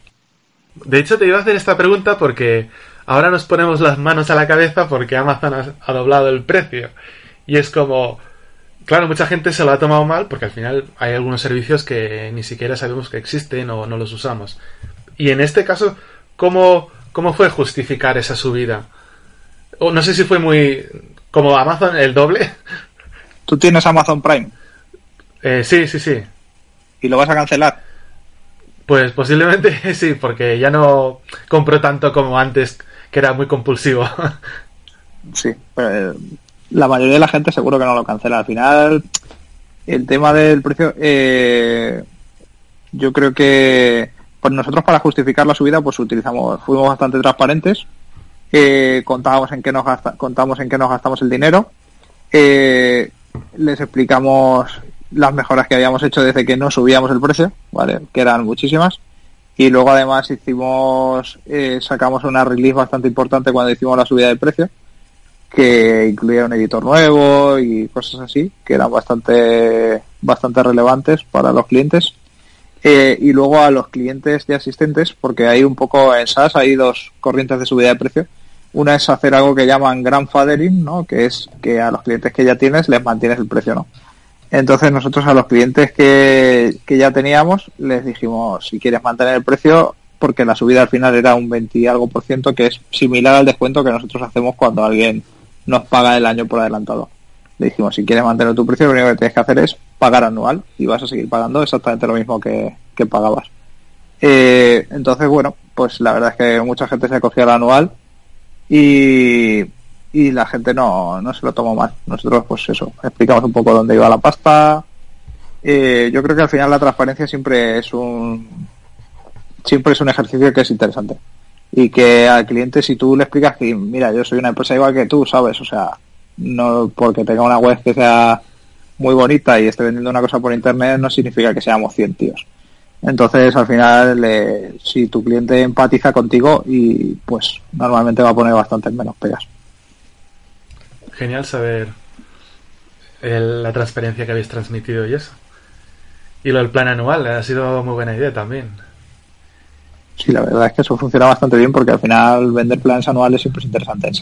Speaker 1: De hecho, te iba a hacer esta pregunta porque ahora nos ponemos las manos a la cabeza porque Amazon ha, doblado el precio. Y es como, claro, mucha gente se lo ha tomado mal porque al final hay algunos servicios que ni siquiera sabemos que existen o no los usamos. Y en este caso, ¿cómo, cómo fue justificar esa subida? O no sé si fue muy como Amazon el doble,
Speaker 2: ¿Tú tienes Amazon Prime?
Speaker 1: Eh, sí, sí, sí.
Speaker 2: ¿Y lo vas a cancelar?
Speaker 1: Pues posiblemente sí, porque ya no compro tanto como antes, que era muy compulsivo.
Speaker 2: sí, pero eh, la mayoría de la gente seguro que no lo cancela. Al final, el tema del precio, eh, yo creo que pues nosotros para justificar la subida, pues utilizamos, fuimos bastante transparentes, contábamos en qué nos contamos en qué nos gastamos el dinero. Eh, les explicamos las mejoras que habíamos hecho desde que no subíamos el precio, ¿vale? Que eran muchísimas. Y luego además hicimos, eh, sacamos una release bastante importante cuando hicimos la subida de precio, que incluía un editor nuevo y cosas así, que eran bastante, bastante relevantes para los clientes. Eh, y luego a los clientes y asistentes, porque hay un poco en SaaS hay dos corrientes de subida de precio. Una es hacer algo que llaman grandfathering, ¿no? Que es que a los clientes que ya tienes les mantienes el precio, ¿no? Entonces nosotros a los clientes que, que ya teníamos les dijimos, si quieres mantener el precio, porque la subida al final era un 20 y algo por ciento, que es similar al descuento que nosotros hacemos cuando alguien nos paga el año por adelantado. Le dijimos, si quieres mantener tu precio, lo único que tienes que hacer es pagar anual y vas a seguir pagando exactamente lo mismo que, que pagabas. Eh, entonces, bueno, pues la verdad es que mucha gente se acogió al anual y, y la gente no, no se lo tomó mal. Nosotros, pues eso, explicamos un poco dónde iba la pasta. Eh, yo creo que al final la transparencia siempre es un siempre es un ejercicio que es interesante y que al cliente si tú le explicas que mira yo soy una empresa igual que tú sabes o sea no porque tenga una web que sea muy bonita y esté vendiendo una cosa por internet no significa que seamos 100 tíos entonces al final eh, si tu cliente empatiza contigo y pues normalmente va a poner bastantes menos pegas
Speaker 1: genial saber el, la transparencia que habéis transmitido y eso. Y lo del plan anual ha sido muy buena idea también.
Speaker 2: Sí, la verdad es que eso funciona bastante bien porque al final vender planes anuales siempre es interesante en.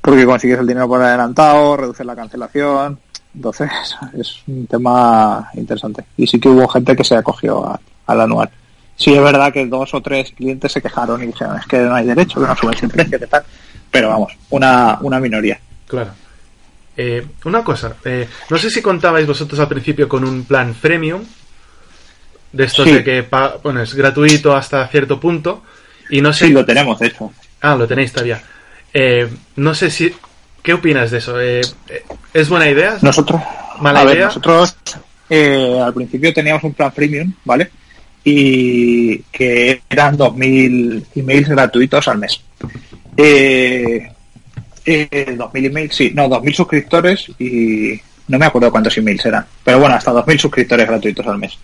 Speaker 2: Porque consigues el dinero por adelantado, reduces la cancelación. Entonces es un tema interesante. Y sí que hubo gente que se acogió al anual. Sí es verdad que dos o tres clientes se quejaron y dijeron es que no hay derecho, que no subes el precio, que tal. Pero vamos, una, una minoría.
Speaker 1: Claro. Eh, una cosa, eh, no sé si contabais vosotros al principio con un plan freemium, de estos
Speaker 2: Sí.
Speaker 1: de que bueno, es gratuito hasta cierto punto, y no sé...
Speaker 2: Sí, lo tenemos, de hecho.
Speaker 1: Ah, lo tenéis todavía. Eh, no sé si... ¿Qué opinas de eso? Eh, eh, ¿Es buena idea?
Speaker 2: Nosotros,
Speaker 1: Mala
Speaker 2: a ver,
Speaker 1: idea.
Speaker 2: nosotros eh, al principio teníamos un plan premium, ¿vale? Y que eran 2.000 emails gratuitos al mes. Eh, eh, 2.000 emails, sí, no, 2.000 suscriptores y no me acuerdo cuántos emails eran, pero bueno, hasta 2.000 suscriptores gratuitos al mes.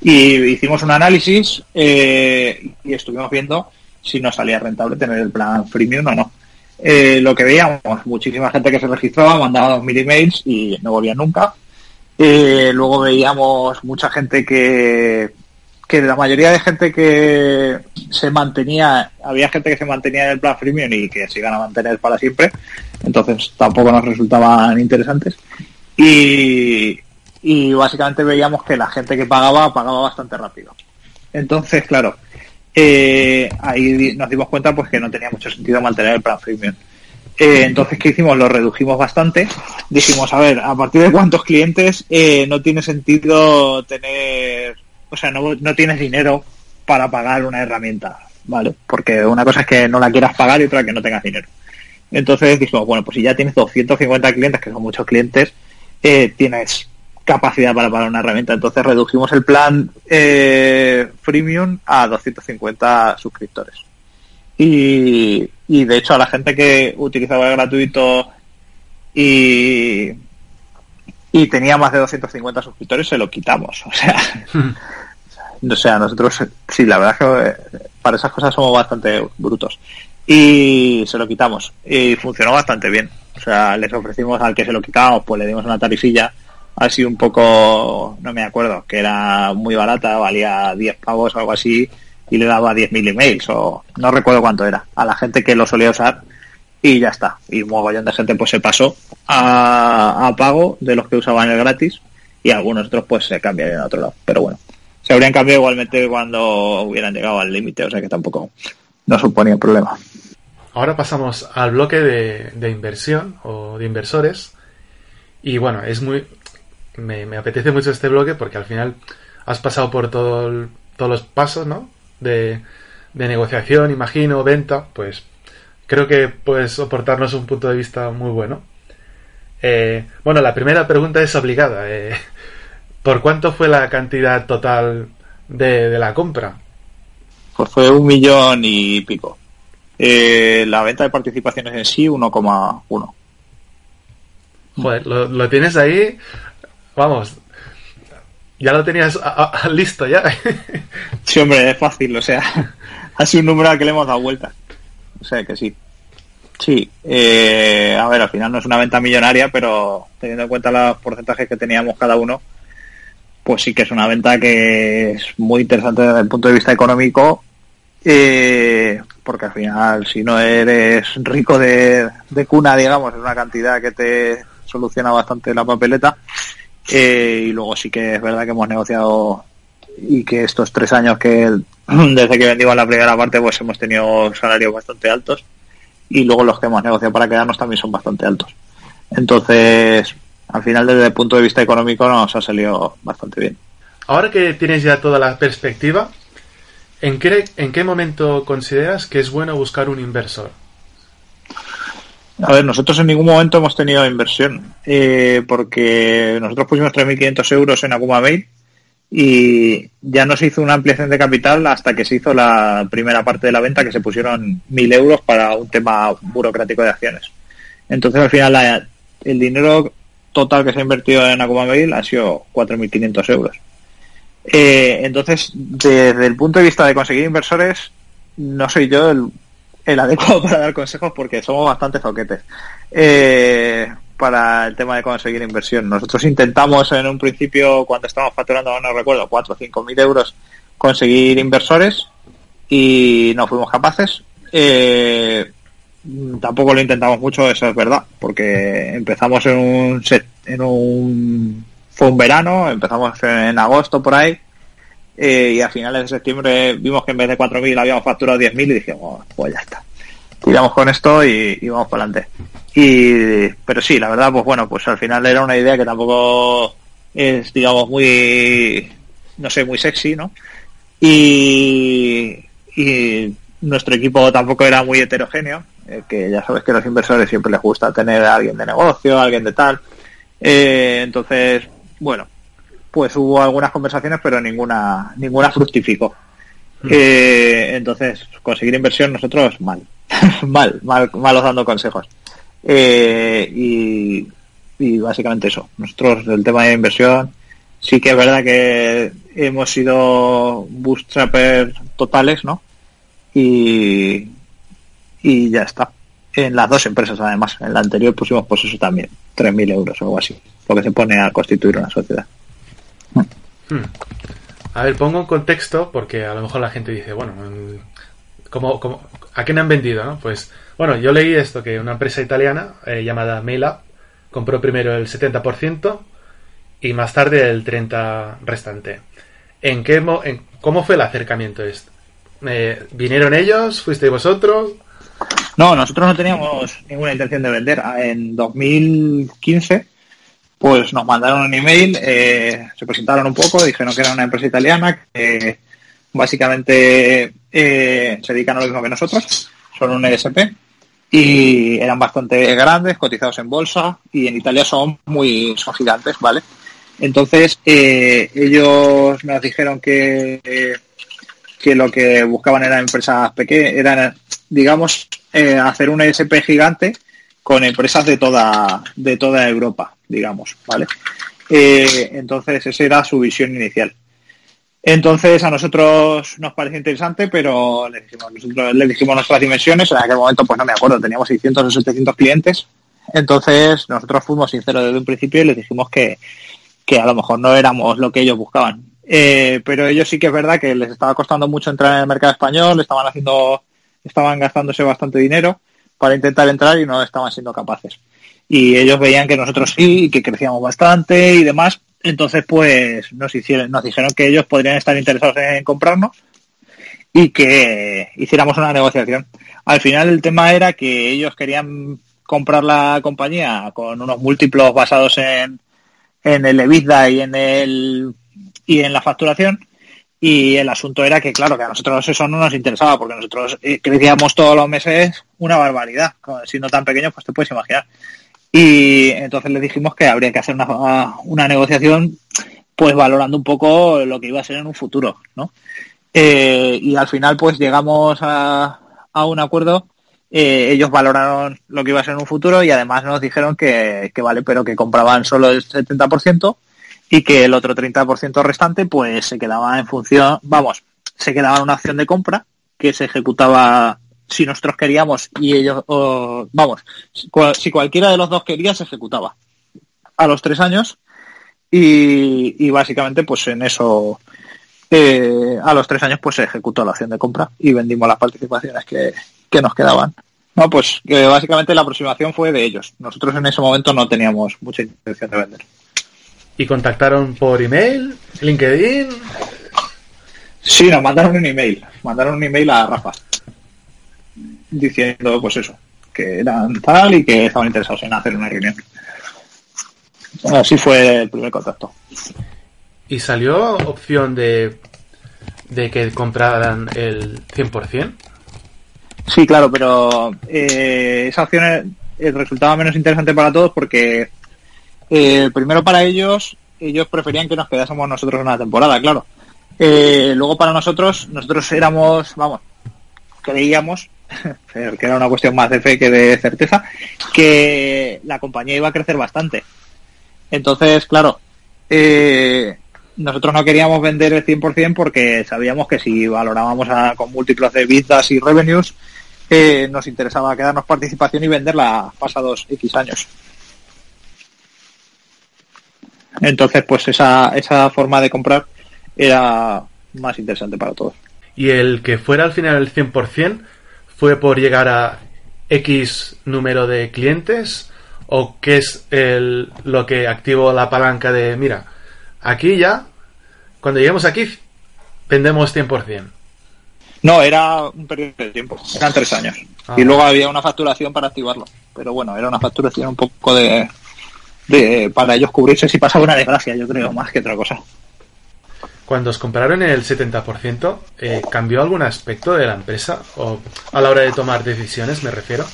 Speaker 2: Y hicimos un análisis eh, y estuvimos viendo si nos salía rentable tener el plan freemium o no. Eh, lo que veíamos, muchísima gente que se registraba, mandaba 2.000 emails y no volvían nunca. Eh, luego veíamos mucha gente que, que la mayoría de gente que se mantenía, había gente que se mantenía en el plan freemium y que se iban a mantener para siempre, entonces tampoco nos resultaban interesantes. Y, y básicamente veíamos que la gente que pagaba, pagaba bastante rápido. Entonces, claro, eh, ahí nos dimos cuenta pues que no tenía mucho sentido mantener el plan freemium. Eh, entonces, ¿qué hicimos? Lo redujimos bastante. Dijimos, a ver, a partir de cuántos clientes eh, no tiene sentido tener, o sea, no, no tienes dinero para pagar una herramienta, ¿vale? Porque una cosa es que no la quieras pagar y otra que no tengas dinero. Entonces dijimos, bueno, pues si ya tienes 250 clientes, que son muchos clientes, eh, tienes capacidad para pagar una herramienta. Entonces redujimos el plan eh, freemium a 250 suscriptores. Y, y de hecho a la gente que utilizaba el gratuito y, y tenía más de 250 suscriptores se lo quitamos. O sea, o sea, nosotros sí, la verdad es que eh, para esas cosas somos bastante brutos. Y se lo quitamos. Y funcionó bastante bien. O sea, les ofrecimos al que se lo quitamos, pues le dimos una tarifilla así un poco, no me acuerdo, que era muy barata, valía 10 pavos o algo así, y le daba 10.000 emails, o no recuerdo cuánto era, a la gente que lo solía usar, y ya está. Y un mogollón de gente pues se pasó a, pago de los que usaban el gratis, y algunos otros pues se cambiarían a otro lado. Pero bueno, se habrían cambiado igualmente cuando hubieran llegado al límite, o sea que tampoco no suponía problema.
Speaker 1: Ahora pasamos al bloque de, inversión o de inversores. Y bueno, es muy. Me, apetece mucho este bloque porque al final has pasado por todo todos los pasos, ¿no? De, de negociación, imagino, venta. Pues creo que puedes soportarnos un punto de vista muy bueno. Eh, bueno, la primera pregunta es obligada. eh, ¿Por cuánto fue la cantidad total de, de la compra?
Speaker 2: Pues fue un millón y pico. Eh, la venta de participaciones en sí, 1,1.
Speaker 1: Joder, lo, lo tienes ahí. Vamos. Ya lo tenías listo ya.
Speaker 2: sí, hombre, es fácil, o sea, ha sido un número al que le hemos dado vuelta. Sea que sí. Sí, eh, a ver, al final no es una venta millonaria, pero teniendo en cuenta los porcentajes que teníamos cada uno, pues sí que es una venta que es muy interesante desde el punto de vista económico, eh, porque al final si no eres rico de, cuna, digamos, es una cantidad que te soluciona bastante la papeleta. Eh, y luego sí que es verdad que hemos negociado y que estos tres años que desde que vendimos la primera parte pues hemos tenido salarios bastante altos y luego los que hemos negociado para quedarnos también son bastante altos. Entonces, al final desde el punto de vista económico nos ha salido bastante bien.
Speaker 1: Ahora que tienes ya toda la perspectiva, ¿en qué, en qué momento consideras que es bueno buscar un inversor?
Speaker 2: A ver, nosotros en ningún momento hemos tenido inversión, eh, porque nosotros pusimos 3.500 euros en Akuma Mail y ya no se hizo una ampliación de capital hasta que se hizo la primera parte de la venta, que se pusieron 1.000 euros para un tema burocrático de acciones. Entonces, al final, el dinero total que se ha invertido en Akuma Mail ha sido 4.500 euros. Eh, entonces, desde el punto de vista de conseguir inversores, no soy yo el, el adecuado para dar consejos porque somos bastante zoquetes. Eh, para el tema de conseguir inversión. Nosotros intentamos en un principio, cuando estábamos facturando, no recuerdo, 4 o 5 mil euros, conseguir inversores y no fuimos capaces. Eh, tampoco lo intentamos mucho, eso es verdad, porque empezamos en un set, en un fue un verano, empezamos en agosto por ahí eh, y a finales de septiembre vimos que en vez de 4.000 habíamos facturado 10.000 y dijimos, pues ya está. Tiramos con esto y, y vamos para adelante. Y, pero sí, la verdad, pues bueno, pues al final era una idea que tampoco es, digamos, muy, no sé, muy sexy, ¿no? Y, y nuestro equipo tampoco era muy heterogéneo, eh, que ya sabes que a los inversores siempre les gusta tener a alguien de negocio, alguien de tal. Eh, entonces, bueno, pues hubo algunas conversaciones, pero ninguna, ninguna fructificó. Mm. Eh, entonces, conseguir inversión nosotros mal, mal, mal, malos dando consejos. Eh, y, básicamente eso. Nosotros, el tema de inversión, sí que es verdad que hemos sido bootstrappers totales, ¿no? Y, y ya está. En las dos empresas, además. En la anterior pusimos, pues eso también, 3.000 euros o algo así. Lo que se pone a constituir una sociedad.
Speaker 1: Hmm. A ver, pongo un contexto porque a lo mejor la gente dice, bueno, ¿cómo, cómo, a quién han vendido? Pues bueno, yo leí esto, que una empresa italiana eh, llamada Maila compró primero el 70% y más tarde el 30% restante. ¿En qué en, ¿Cómo fue el acercamiento este? ¿Vinieron ellos? ¿Fuisteis vosotros?
Speaker 2: No, nosotros no teníamos ninguna intención de vender. Ah, en 2015, pues nos mandaron un email, eh, se presentaron un poco, dijeron que era una empresa italiana que básicamente se dedican a lo mismo que nosotros, son un ESP y eran bastante grandes, cotizados en bolsa y en Italia son muy son gigantes, ¿vale? Entonces eh, ellos nos dijeron que que lo que buscaban eran empresas pequeñas, eran digamos eh, hacer un ESP gigante con empresas de toda de toda Europa, digamos, ¿vale? Eh, entonces esa era su visión inicial. Entonces a nosotros nos parece interesante, pero le dijimos, nosotros le dijimos nuestras dimensiones, en aquel momento pues no me acuerdo, teníamos 600 o 700 clientes, entonces nosotros fuimos sinceros desde un principio y les dijimos que, que a lo mejor no éramos lo que ellos buscaban. Eh, pero ellos sí que es verdad que les estaba costando mucho entrar en el mercado español, estaban haciendo, estaban gastándose bastante dinero para intentar entrar y no estaban siendo capaces. Y ellos veían que nosotros sí, que crecíamos bastante y demás, entonces, pues nos hicieron, nos dijeron que ellos podrían estar interesados en comprarnos y que hiciéramos una negociación. Al final el tema era que ellos querían comprar la compañía con unos múltiplos basados en, en el EBITDA y en el y en la facturación. Y el asunto era que claro que a nosotros eso no nos interesaba porque nosotros eh, crecíamos todos los meses una barbaridad. Siendo tan pequeños pues te puedes imaginar y entonces le dijimos que habría que hacer una, una negociación pues valorando un poco lo que iba a ser en un futuro, ¿no? Eh, y al final pues llegamos a, a un acuerdo, eh, ellos valoraron lo que iba a ser en un futuro y además nos dijeron que, que, vale, pero que compraban solo el 70% y que el otro 30% restante pues se quedaba en función, vamos, se quedaba en una acción de compra que se ejecutaba si nosotros queríamos y ellos, vamos, si cualquiera de los dos quería se ejecutaba a los tres años y, básicamente pues en eso eh, a los tres años pues se ejecutó la acción de compra y vendimos las participaciones que, que nos quedaban. No, pues que básicamente la aproximación fue de ellos. Nosotros en ese momento no teníamos mucha intención de vender.
Speaker 1: ¿Y contactaron por email? ¿LinkedIn?
Speaker 2: Sí, nos mandaron un email. Mandaron un email a Rafa diciendo, pues eso, que eran tal y que estaban interesados en hacer una reunión. Así fue el primer contacto.
Speaker 1: ¿Y salió opción de, de que compraran el 100%?
Speaker 2: Sí, claro, pero eh, esa opción resultaba menos interesante para todos porque eh, primero para ellos, ellos preferían que nos quedásemos nosotros una temporada, claro. Eh, luego para nosotros, nosotros éramos, vamos, creíamos, que era una cuestión más de fe que de certeza, que la compañía iba a crecer bastante. Entonces, claro, eh, nosotros no queríamos vender el 100% porque sabíamos que si valorábamos con múltiplos de vistas y revenues, eh, nos interesaba quedarnos participación y venderla pasados X años. Entonces, pues esa, esa forma de comprar era más interesante para todos.
Speaker 1: ¿Y el que fuera al final el 100% fue por llegar a X número de clientes? ¿O qué es el, lo que activó la palanca de, mira, aquí ya, cuando lleguemos aquí, vendemos 100%?
Speaker 2: No, era un periodo de tiempo, eran tres años. Ah. y luego había una facturación para activarlo. Pero bueno, era una facturación un poco de, de para ellos cubrirse si pasaba una desgracia, yo creo, más que otra cosa.
Speaker 1: Cuando os compraron el 70%, eh, ¿cambió algún aspecto de la empresa? ¿O a la hora de tomar decisiones, me refiero?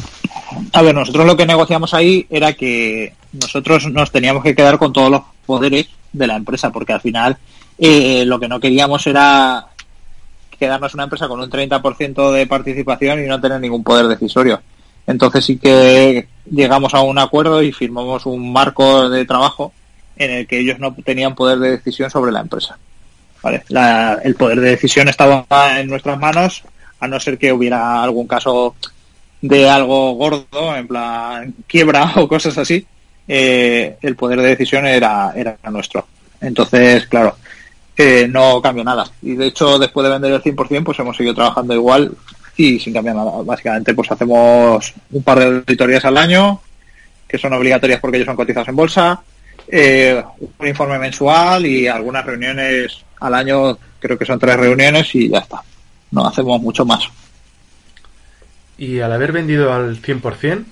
Speaker 2: A ver, nosotros lo que negociamos ahí era que nosotros nos teníamos que quedar con todos los poderes de la empresa, porque al final eh, lo que no queríamos era quedarnos una empresa con un 30% de participación y no tener ningún poder decisorio. Entonces sí que llegamos a un acuerdo y firmamos un marco de trabajo en el que ellos no tenían poder de decisión sobre la empresa. ¿Vale? el poder de decisión estaba en nuestras manos, a no ser que hubiera algún caso de algo gordo, en plan quiebra o cosas así, eh, el poder de decisión era, era nuestro. Entonces, claro, eh, no cambió nada. Y de hecho, después de vender el 100%, pues hemos seguido trabajando igual y sin cambiar nada. Básicamente, pues hacemos un par de auditorías al año, que son obligatorias porque ellos son cotizados en bolsa, eh, un informe mensual y algunas reuniones al año, creo que son tres reuniones y ya está. No hacemos mucho más.
Speaker 1: Y al haber vendido al 100%,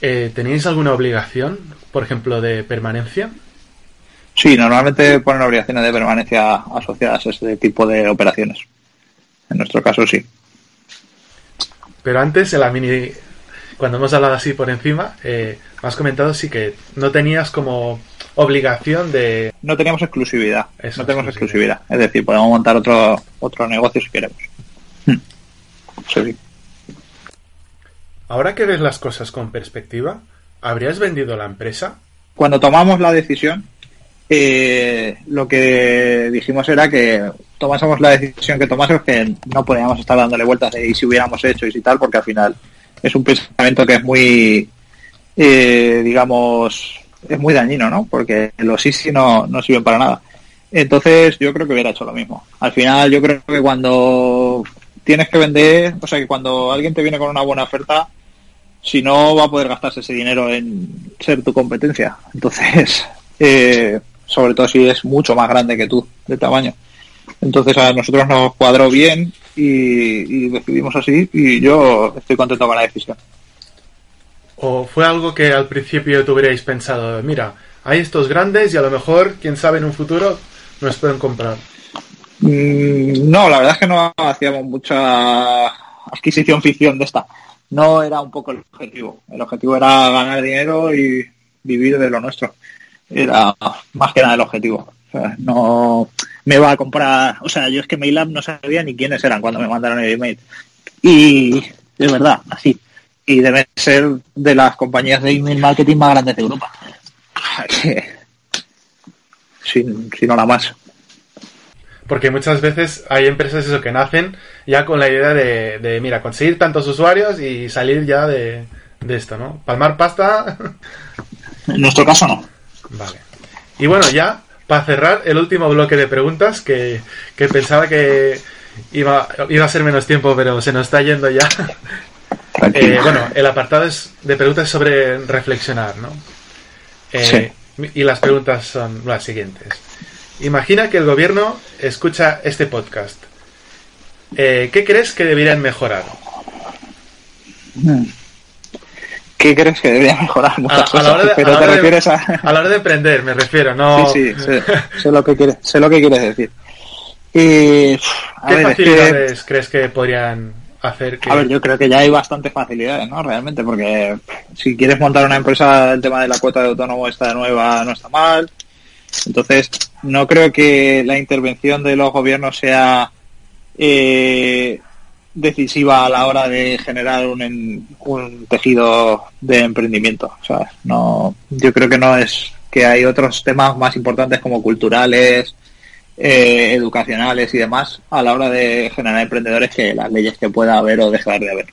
Speaker 1: eh, ¿tenéis alguna obligación, por ejemplo, de permanencia?
Speaker 2: Sí, normalmente ponen obligaciones de permanencia asociadas a este tipo de operaciones. En nuestro caso, sí.
Speaker 1: Pero antes, en la mini, cuando hemos hablado así por encima, eh, me has comentado sí que no tenías como obligación de...
Speaker 2: No teníamos exclusividad. no tenemos exclusividad. Es decir, podemos montar otro, otro negocio si queremos. Hmm. Sí.
Speaker 1: Ahora que ves las cosas con perspectiva, ¿habrías vendido la empresa?
Speaker 2: Cuando tomamos la decisión, eh, lo que dijimos era que tomásemos la decisión que tomásemos que no podíamos estar dándole vueltas y si hubiéramos hecho y si tal, porque al final es un pensamiento que es muy, eh, digamos, es muy dañino, ¿no? Porque los sí no, no sirven para nada. Entonces yo creo que hubiera hecho lo mismo. Al final yo creo que cuando tienes que vender, o sea que cuando alguien te viene con una buena oferta, si no va a poder gastarse ese dinero en ser tu competencia. Entonces, eh, sobre todo si es mucho más grande que tú de tamaño. Entonces a nosotros nos cuadró bien y, decidimos así y yo estoy contento con la decisión.
Speaker 1: ¿O fue algo que al principio tuvierais pensado, mira, hay estos grandes y a lo mejor, quién sabe, en un futuro nos pueden comprar?
Speaker 2: Mm, no, la verdad es que no hacíamos mucha adquisición ficción de esta. No era un poco el objetivo. El objetivo era ganar dinero y vivir de lo nuestro era más que nada el objetivo. No me va a comprar, o sea, yo es que Mailab no sabía ni quiénes eran cuando me mandaron el email. Y es verdad, así. Y debe ser de las compañías de email marketing más grandes de Europa. si, si no la más.
Speaker 1: Porque muchas veces hay empresas eso que nacen ya con la idea de, de mira, conseguir tantos usuarios y salir ya de, de esto, ¿no? Palmar pasta.
Speaker 2: En nuestro caso no.
Speaker 1: Vale. Y bueno, ya para cerrar el último bloque de preguntas que, que pensaba que iba, iba a ser menos tiempo, pero se nos está yendo ya. Eh, bueno, el apartado es de preguntas sobre reflexionar, ¿no? Eh, Y las preguntas son las siguientes. Imagina que el gobierno escucha este podcast. Eh, ¿Qué crees que deberían mejorar?
Speaker 2: ¿Qué crees que debería mejorar? Muchas
Speaker 1: A- a
Speaker 2: cosas,
Speaker 1: la hora de-
Speaker 2: pero
Speaker 1: a la
Speaker 2: te
Speaker 1: hora de-
Speaker 2: refieres a...
Speaker 1: A la hora de emprender, me refiero, no.
Speaker 2: Sí, sí, sé, sé lo que quieres, sé lo que quieres decir. Y, a
Speaker 1: ¿Qué
Speaker 2: ver, es que-
Speaker 1: facilidades crees que podrían hacer que...
Speaker 2: A ver, yo creo que ya hay bastantes facilidades, ¿no? Realmente, porque si quieres montar una empresa, el tema de la cuota de autónomo está nueva, no está mal. Entonces, no creo que la intervención de los gobiernos sea eh, decisiva a la hora de generar un, un tejido de emprendimiento. Sea, no, yo creo que no es que hay otros temas más importantes como culturales, eh, educacionales y demás a la hora de generar emprendedores que las leyes que pueda haber o dejar de haber.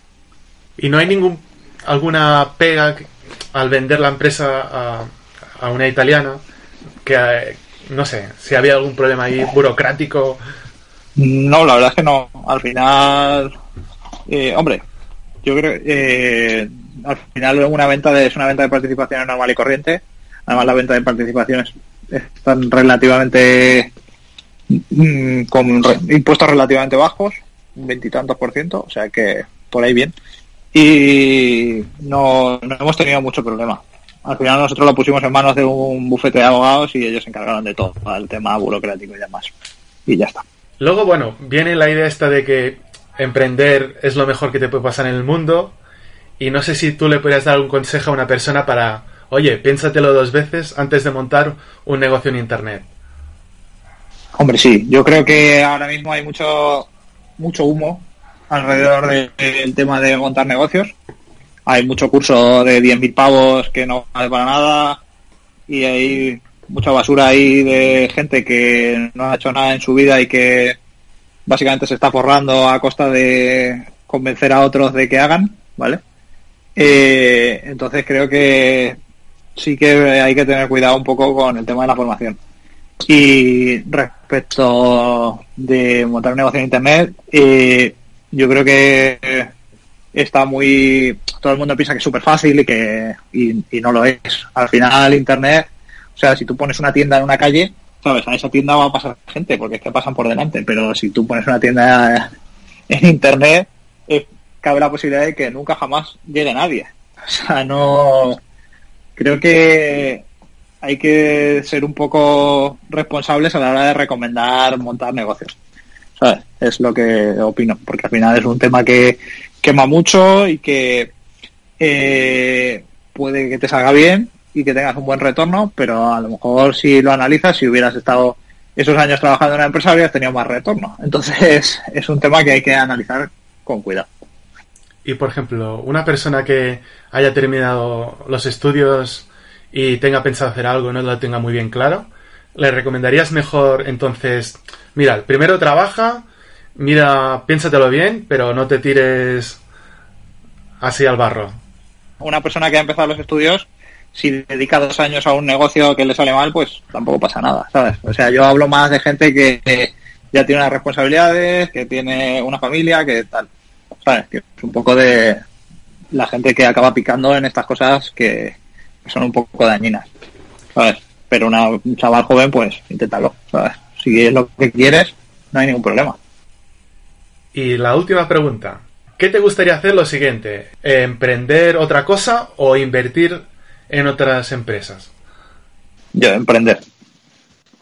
Speaker 1: Y no hay ningún alguna pega al vender la empresa a, a una italiana que eh, no sé si había algún problema ahí burocrático
Speaker 2: No, la verdad es que no. Al final, eh, hombre, yo creo eh, al final una venta de, es una venta de participaciones normal y corriente. Además, la venta de participaciones están relativamente mm, con impuestos relativamente bajos, veintitantos por ciento, o sea que por ahí bien. Y no, no hemos tenido mucho problema. Al final nosotros lo pusimos en manos de un bufete de abogados y ellos se encargaron de todo, el tema burocrático y demás. Y ya está.
Speaker 1: Luego bueno viene la idea esta de que emprender es lo mejor que te puede pasar en el mundo y no sé si tú le podrías dar un consejo a una persona para oye piénsatelo dos veces antes de montar un negocio en internet
Speaker 2: Hombre, sí, yo creo que ahora mismo hay mucho mucho humo alrededor de- del tema de montar negocios. Hay mucho curso de 10.000 pavos que no vale para nada y hay mucha basura ahí de gente que no ha hecho nada en su vida y que básicamente se está forrando a costa de convencer a otros de que hagan, ¿vale? Eh, entonces creo que sí que hay que tener cuidado un poco con el tema de la formación. Y respecto de montar un negocio en Internet, eh, yo creo que está muy... Todo el mundo piensa que es súper fácil y que y, y no lo es. Al final, Internet, o sea, si tú pones una tienda en una calle, sabes, a esa tienda va a pasar gente porque es que pasan por delante, pero si tú pones una tienda en Internet, cabe la posibilidad de que nunca jamás llegue nadie. O sea, no... Creo que hay que ser un poco responsables a la hora de recomendar montar negocios. Es lo que opino, porque al final es un tema que quema mucho y que eh, puede que te salga bien y que tengas un buen retorno, pero a lo mejor si lo analizas, si hubieras estado esos años trabajando en una empresa, habrías tenido más retorno. Entonces es un tema que hay que analizar con cuidado.
Speaker 1: Y por ejemplo, una persona que haya terminado los estudios y tenga pensado hacer algo no lo tenga muy bien claro, ¿le recomendarías mejor entonces, mira, primero trabaja, mira, piénsatelo bien, pero no te tires así al barro?
Speaker 2: Una persona que ha empezado los estudios, si dedica dos años a un negocio que le sale mal, pues tampoco pasa nada, ¿sabes? O sea, yo hablo más de gente que, ya tiene unas responsabilidades, que tiene una familia, que tal. ¿Sabes? Que es un poco de la gente que acaba picando en estas cosas que, que son un poco dañinas, ¿sabes? Pero una, un chaval joven, pues inténtalo, ¿sabes? Si es lo que quieres, no hay ningún problema.
Speaker 1: Y la última pregunta. ¿Qué te gustaría hacer lo siguiente? ¿Emprender otra cosa o invertir en otras empresas?
Speaker 2: Yo, emprender.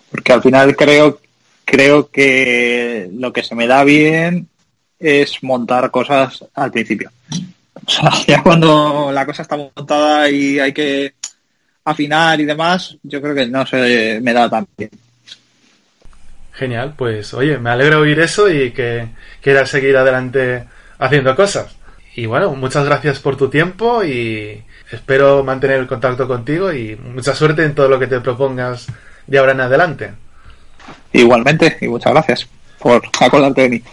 Speaker 2: Porque al final creo, creo que lo que se me da bien es montar cosas al principio. O sea, ya cuando la cosa está montada y hay que afinar y demás, yo creo que no se me da tan bien.
Speaker 1: Genial, pues oye, me alegra oír eso y que quieras seguir adelante haciendo cosas. Y bueno, muchas gracias por tu tiempo y espero mantener el contacto contigo y mucha suerte en todo lo que te propongas de ahora en adelante.
Speaker 2: Igualmente, y muchas gracias por acordarte de mí.